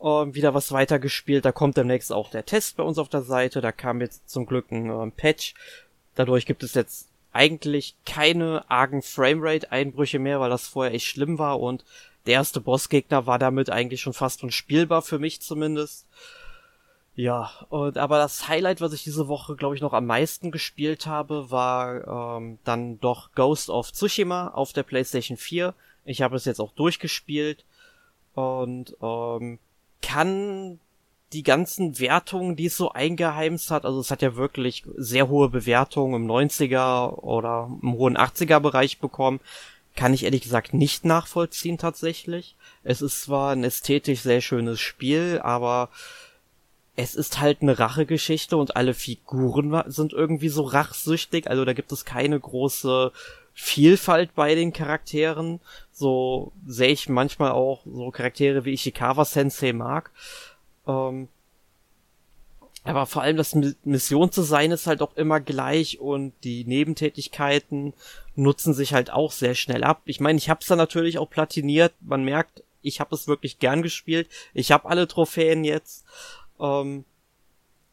Speaker 2: äh, wieder was weitergespielt. Da kommt demnächst auch der Test bei uns auf der Seite. Da kam jetzt zum Glück ein äh, Patch. Dadurch gibt es jetzt eigentlich keine argen Framerate-Einbrüche mehr, weil das vorher echt schlimm war und der erste Bossgegner war damit eigentlich schon fast unspielbar für mich zumindest. Ja, und aber das Highlight, was ich diese Woche, glaube ich, noch am meisten gespielt habe, war ähm, dann doch Ghost of Tsushima auf der PlayStation 4. Ich habe es jetzt auch durchgespielt und ähm, kann die ganzen Wertungen, die es so eingeheimst hat, also es hat ja wirklich sehr hohe Bewertungen im 90er oder im hohen 80er Bereich bekommen, kann ich ehrlich gesagt nicht nachvollziehen tatsächlich. Es ist zwar ein ästhetisch sehr schönes Spiel, aber es ist halt eine Rachegeschichte und alle Figuren sind irgendwie so rachsüchtig, also da gibt es keine große Vielfalt bei den Charakteren. So sehe ich manchmal auch so Charaktere wie Ishikawa Sensei mag. Ähm, aber vor allem das Missionsdesign ist halt auch immer gleich und die Nebentätigkeiten nutzen sich halt auch sehr schnell ab. Ich meine, ich hab's da natürlich auch platiniert. Man merkt, ich habe es wirklich gern gespielt. Ich habe alle Trophäen jetzt. Ähm,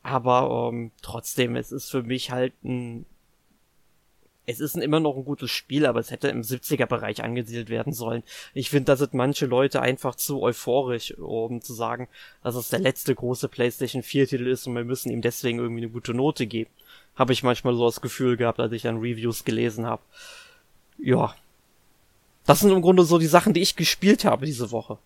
Speaker 2: aber ähm, trotzdem, es ist für mich halt ein es ist immer noch ein gutes Spiel, aber es hätte im 70er-Bereich angesiedelt werden sollen. Ich finde, da sind manche Leute einfach zu euphorisch, um zu sagen, dass es der letzte große PlayStation 4-Titel ist und wir müssen ihm deswegen irgendwie eine gute Note geben. Habe ich manchmal so das Gefühl gehabt, als ich dann Reviews gelesen habe. Ja. Das sind im Grunde so die Sachen, die ich gespielt habe diese Woche.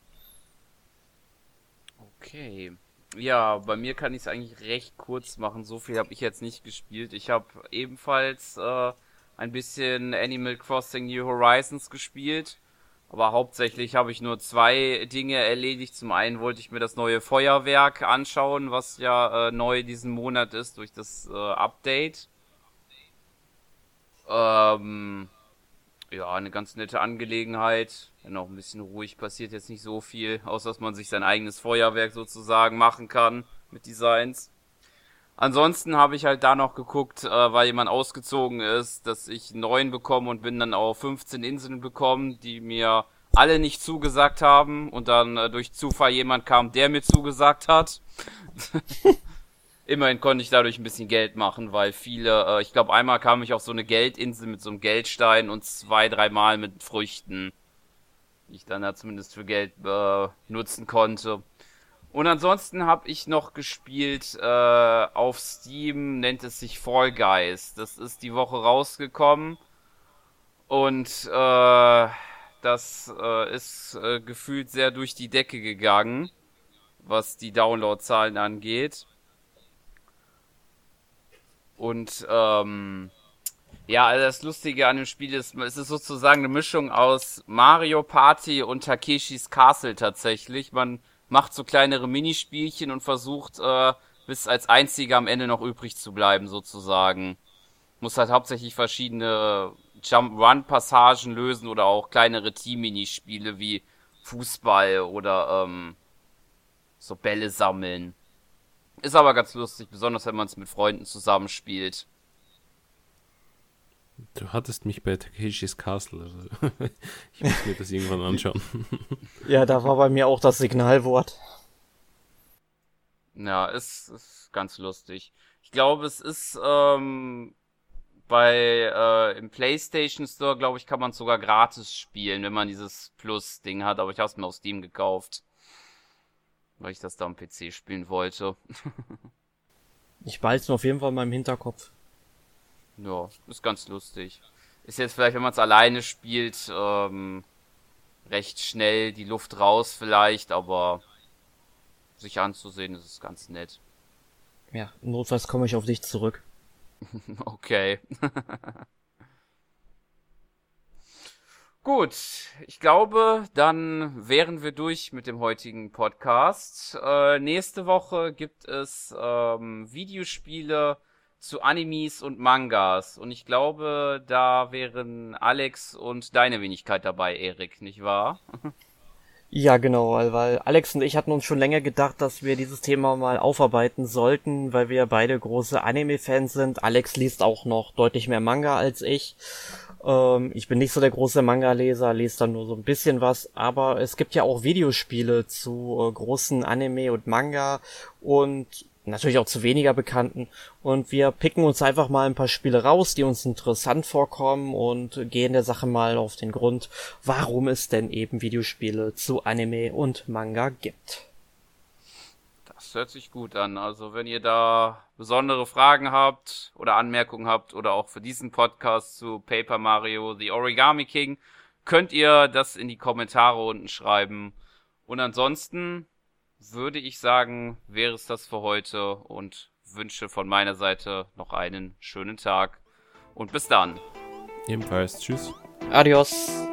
Speaker 1: Okay. Ja, bei mir kann ich es eigentlich recht kurz machen. So viel habe ich jetzt nicht gespielt. Ich habe ebenfalls äh, ein bisschen Animal Crossing New Horizons gespielt. Aber hauptsächlich habe ich nur zwei Dinge erledigt. Zum einen wollte ich mir das neue Feuerwerk anschauen, was ja äh, neu diesen Monat ist durch das äh, Update. Ähm, ja, eine ganz nette Angelegenheit. Wenn auch ein bisschen ruhig passiert jetzt nicht so viel, außer dass man sich sein eigenes Feuerwerk sozusagen machen kann mit Designs. Ansonsten habe ich halt da noch geguckt, äh, weil jemand ausgezogen ist, dass ich neun bekomme und bin dann auf 15 Inseln bekommen, die mir alle nicht zugesagt haben und dann äh, durch Zufall jemand kam, der mir zugesagt hat. immerhin konnte ich dadurch ein bisschen Geld machen, weil viele, äh, ich glaube einmal kam ich auf so eine Geldinsel mit so einem Geldstein und zwei, dreimal mit Früchten, die ich dann da zumindest für Geld äh, nutzen konnte. Und ansonsten habe ich noch gespielt äh, auf Steam, nennt es sich Fall Guys. Das ist die Woche rausgekommen und äh, das äh, ist äh, gefühlt sehr durch die Decke gegangen, was die Downloadzahlen angeht. Und ähm, ja, also das Lustige an dem Spiel ist, es ist sozusagen eine Mischung aus Mario Party und Takeshis Castle tatsächlich. Man macht so kleinere Minispielchen und versucht, äh, bis als einziger am Ende noch übrig zu bleiben, sozusagen. Muss halt hauptsächlich verschiedene Jump-Run-Passagen lösen oder auch kleinere Team-Minispiele wie Fußball oder ähm, so Bälle sammeln. Ist aber ganz lustig, besonders wenn man es mit Freunden zusammenspielt.
Speaker 3: Du hattest mich bei Takeshis Castle. Also ich muss mir das irgendwann anschauen.
Speaker 2: ja, da war bei mir auch das Signalwort.
Speaker 1: Ja, ist, ist ganz lustig. Ich glaube, es ist ähm, bei äh, im PlayStation Store, glaube ich, kann man sogar gratis spielen, wenn man dieses Plus-Ding hat. Aber ich habe es mir auf Steam gekauft, weil ich das da am PC spielen wollte.
Speaker 2: ich behalte es mir auf jeden Fall in meinem Hinterkopf.
Speaker 1: Ja, ist ganz lustig. Ist jetzt vielleicht, wenn man es alleine spielt, ähm, recht schnell die Luft raus vielleicht, aber sich anzusehen, ist es ganz nett.
Speaker 2: Ja, notfalls komme ich auf dich zurück.
Speaker 1: okay. Gut, ich glaube, dann wären wir durch mit dem heutigen Podcast. Äh, nächste Woche gibt es ähm, Videospiele zu Animes und Mangas. Und ich glaube, da wären Alex und deine Wenigkeit dabei, Erik, nicht wahr?
Speaker 2: Ja, genau, weil Alex und ich hatten uns schon länger gedacht, dass wir dieses Thema mal aufarbeiten sollten, weil wir beide große Anime-Fans sind. Alex liest auch noch deutlich mehr Manga als ich. Ähm, ich bin nicht so der große Manga-Leser, lese dann nur so ein bisschen was, aber es gibt ja auch Videospiele zu äh, großen Anime und Manga und natürlich auch zu weniger bekannten. Und wir picken uns einfach mal ein paar Spiele raus, die uns interessant vorkommen und gehen der Sache mal auf den Grund, warum es denn eben Videospiele zu Anime und Manga gibt.
Speaker 1: Das hört sich gut an. Also wenn ihr da besondere Fragen habt oder Anmerkungen habt oder auch für diesen Podcast zu Paper Mario The Origami King, könnt ihr das in die Kommentare unten schreiben. Und ansonsten würde ich sagen, wäre es das für heute und wünsche von meiner Seite noch einen schönen Tag und bis dann.
Speaker 3: Ebenfalls. Tschüss.
Speaker 2: Adios.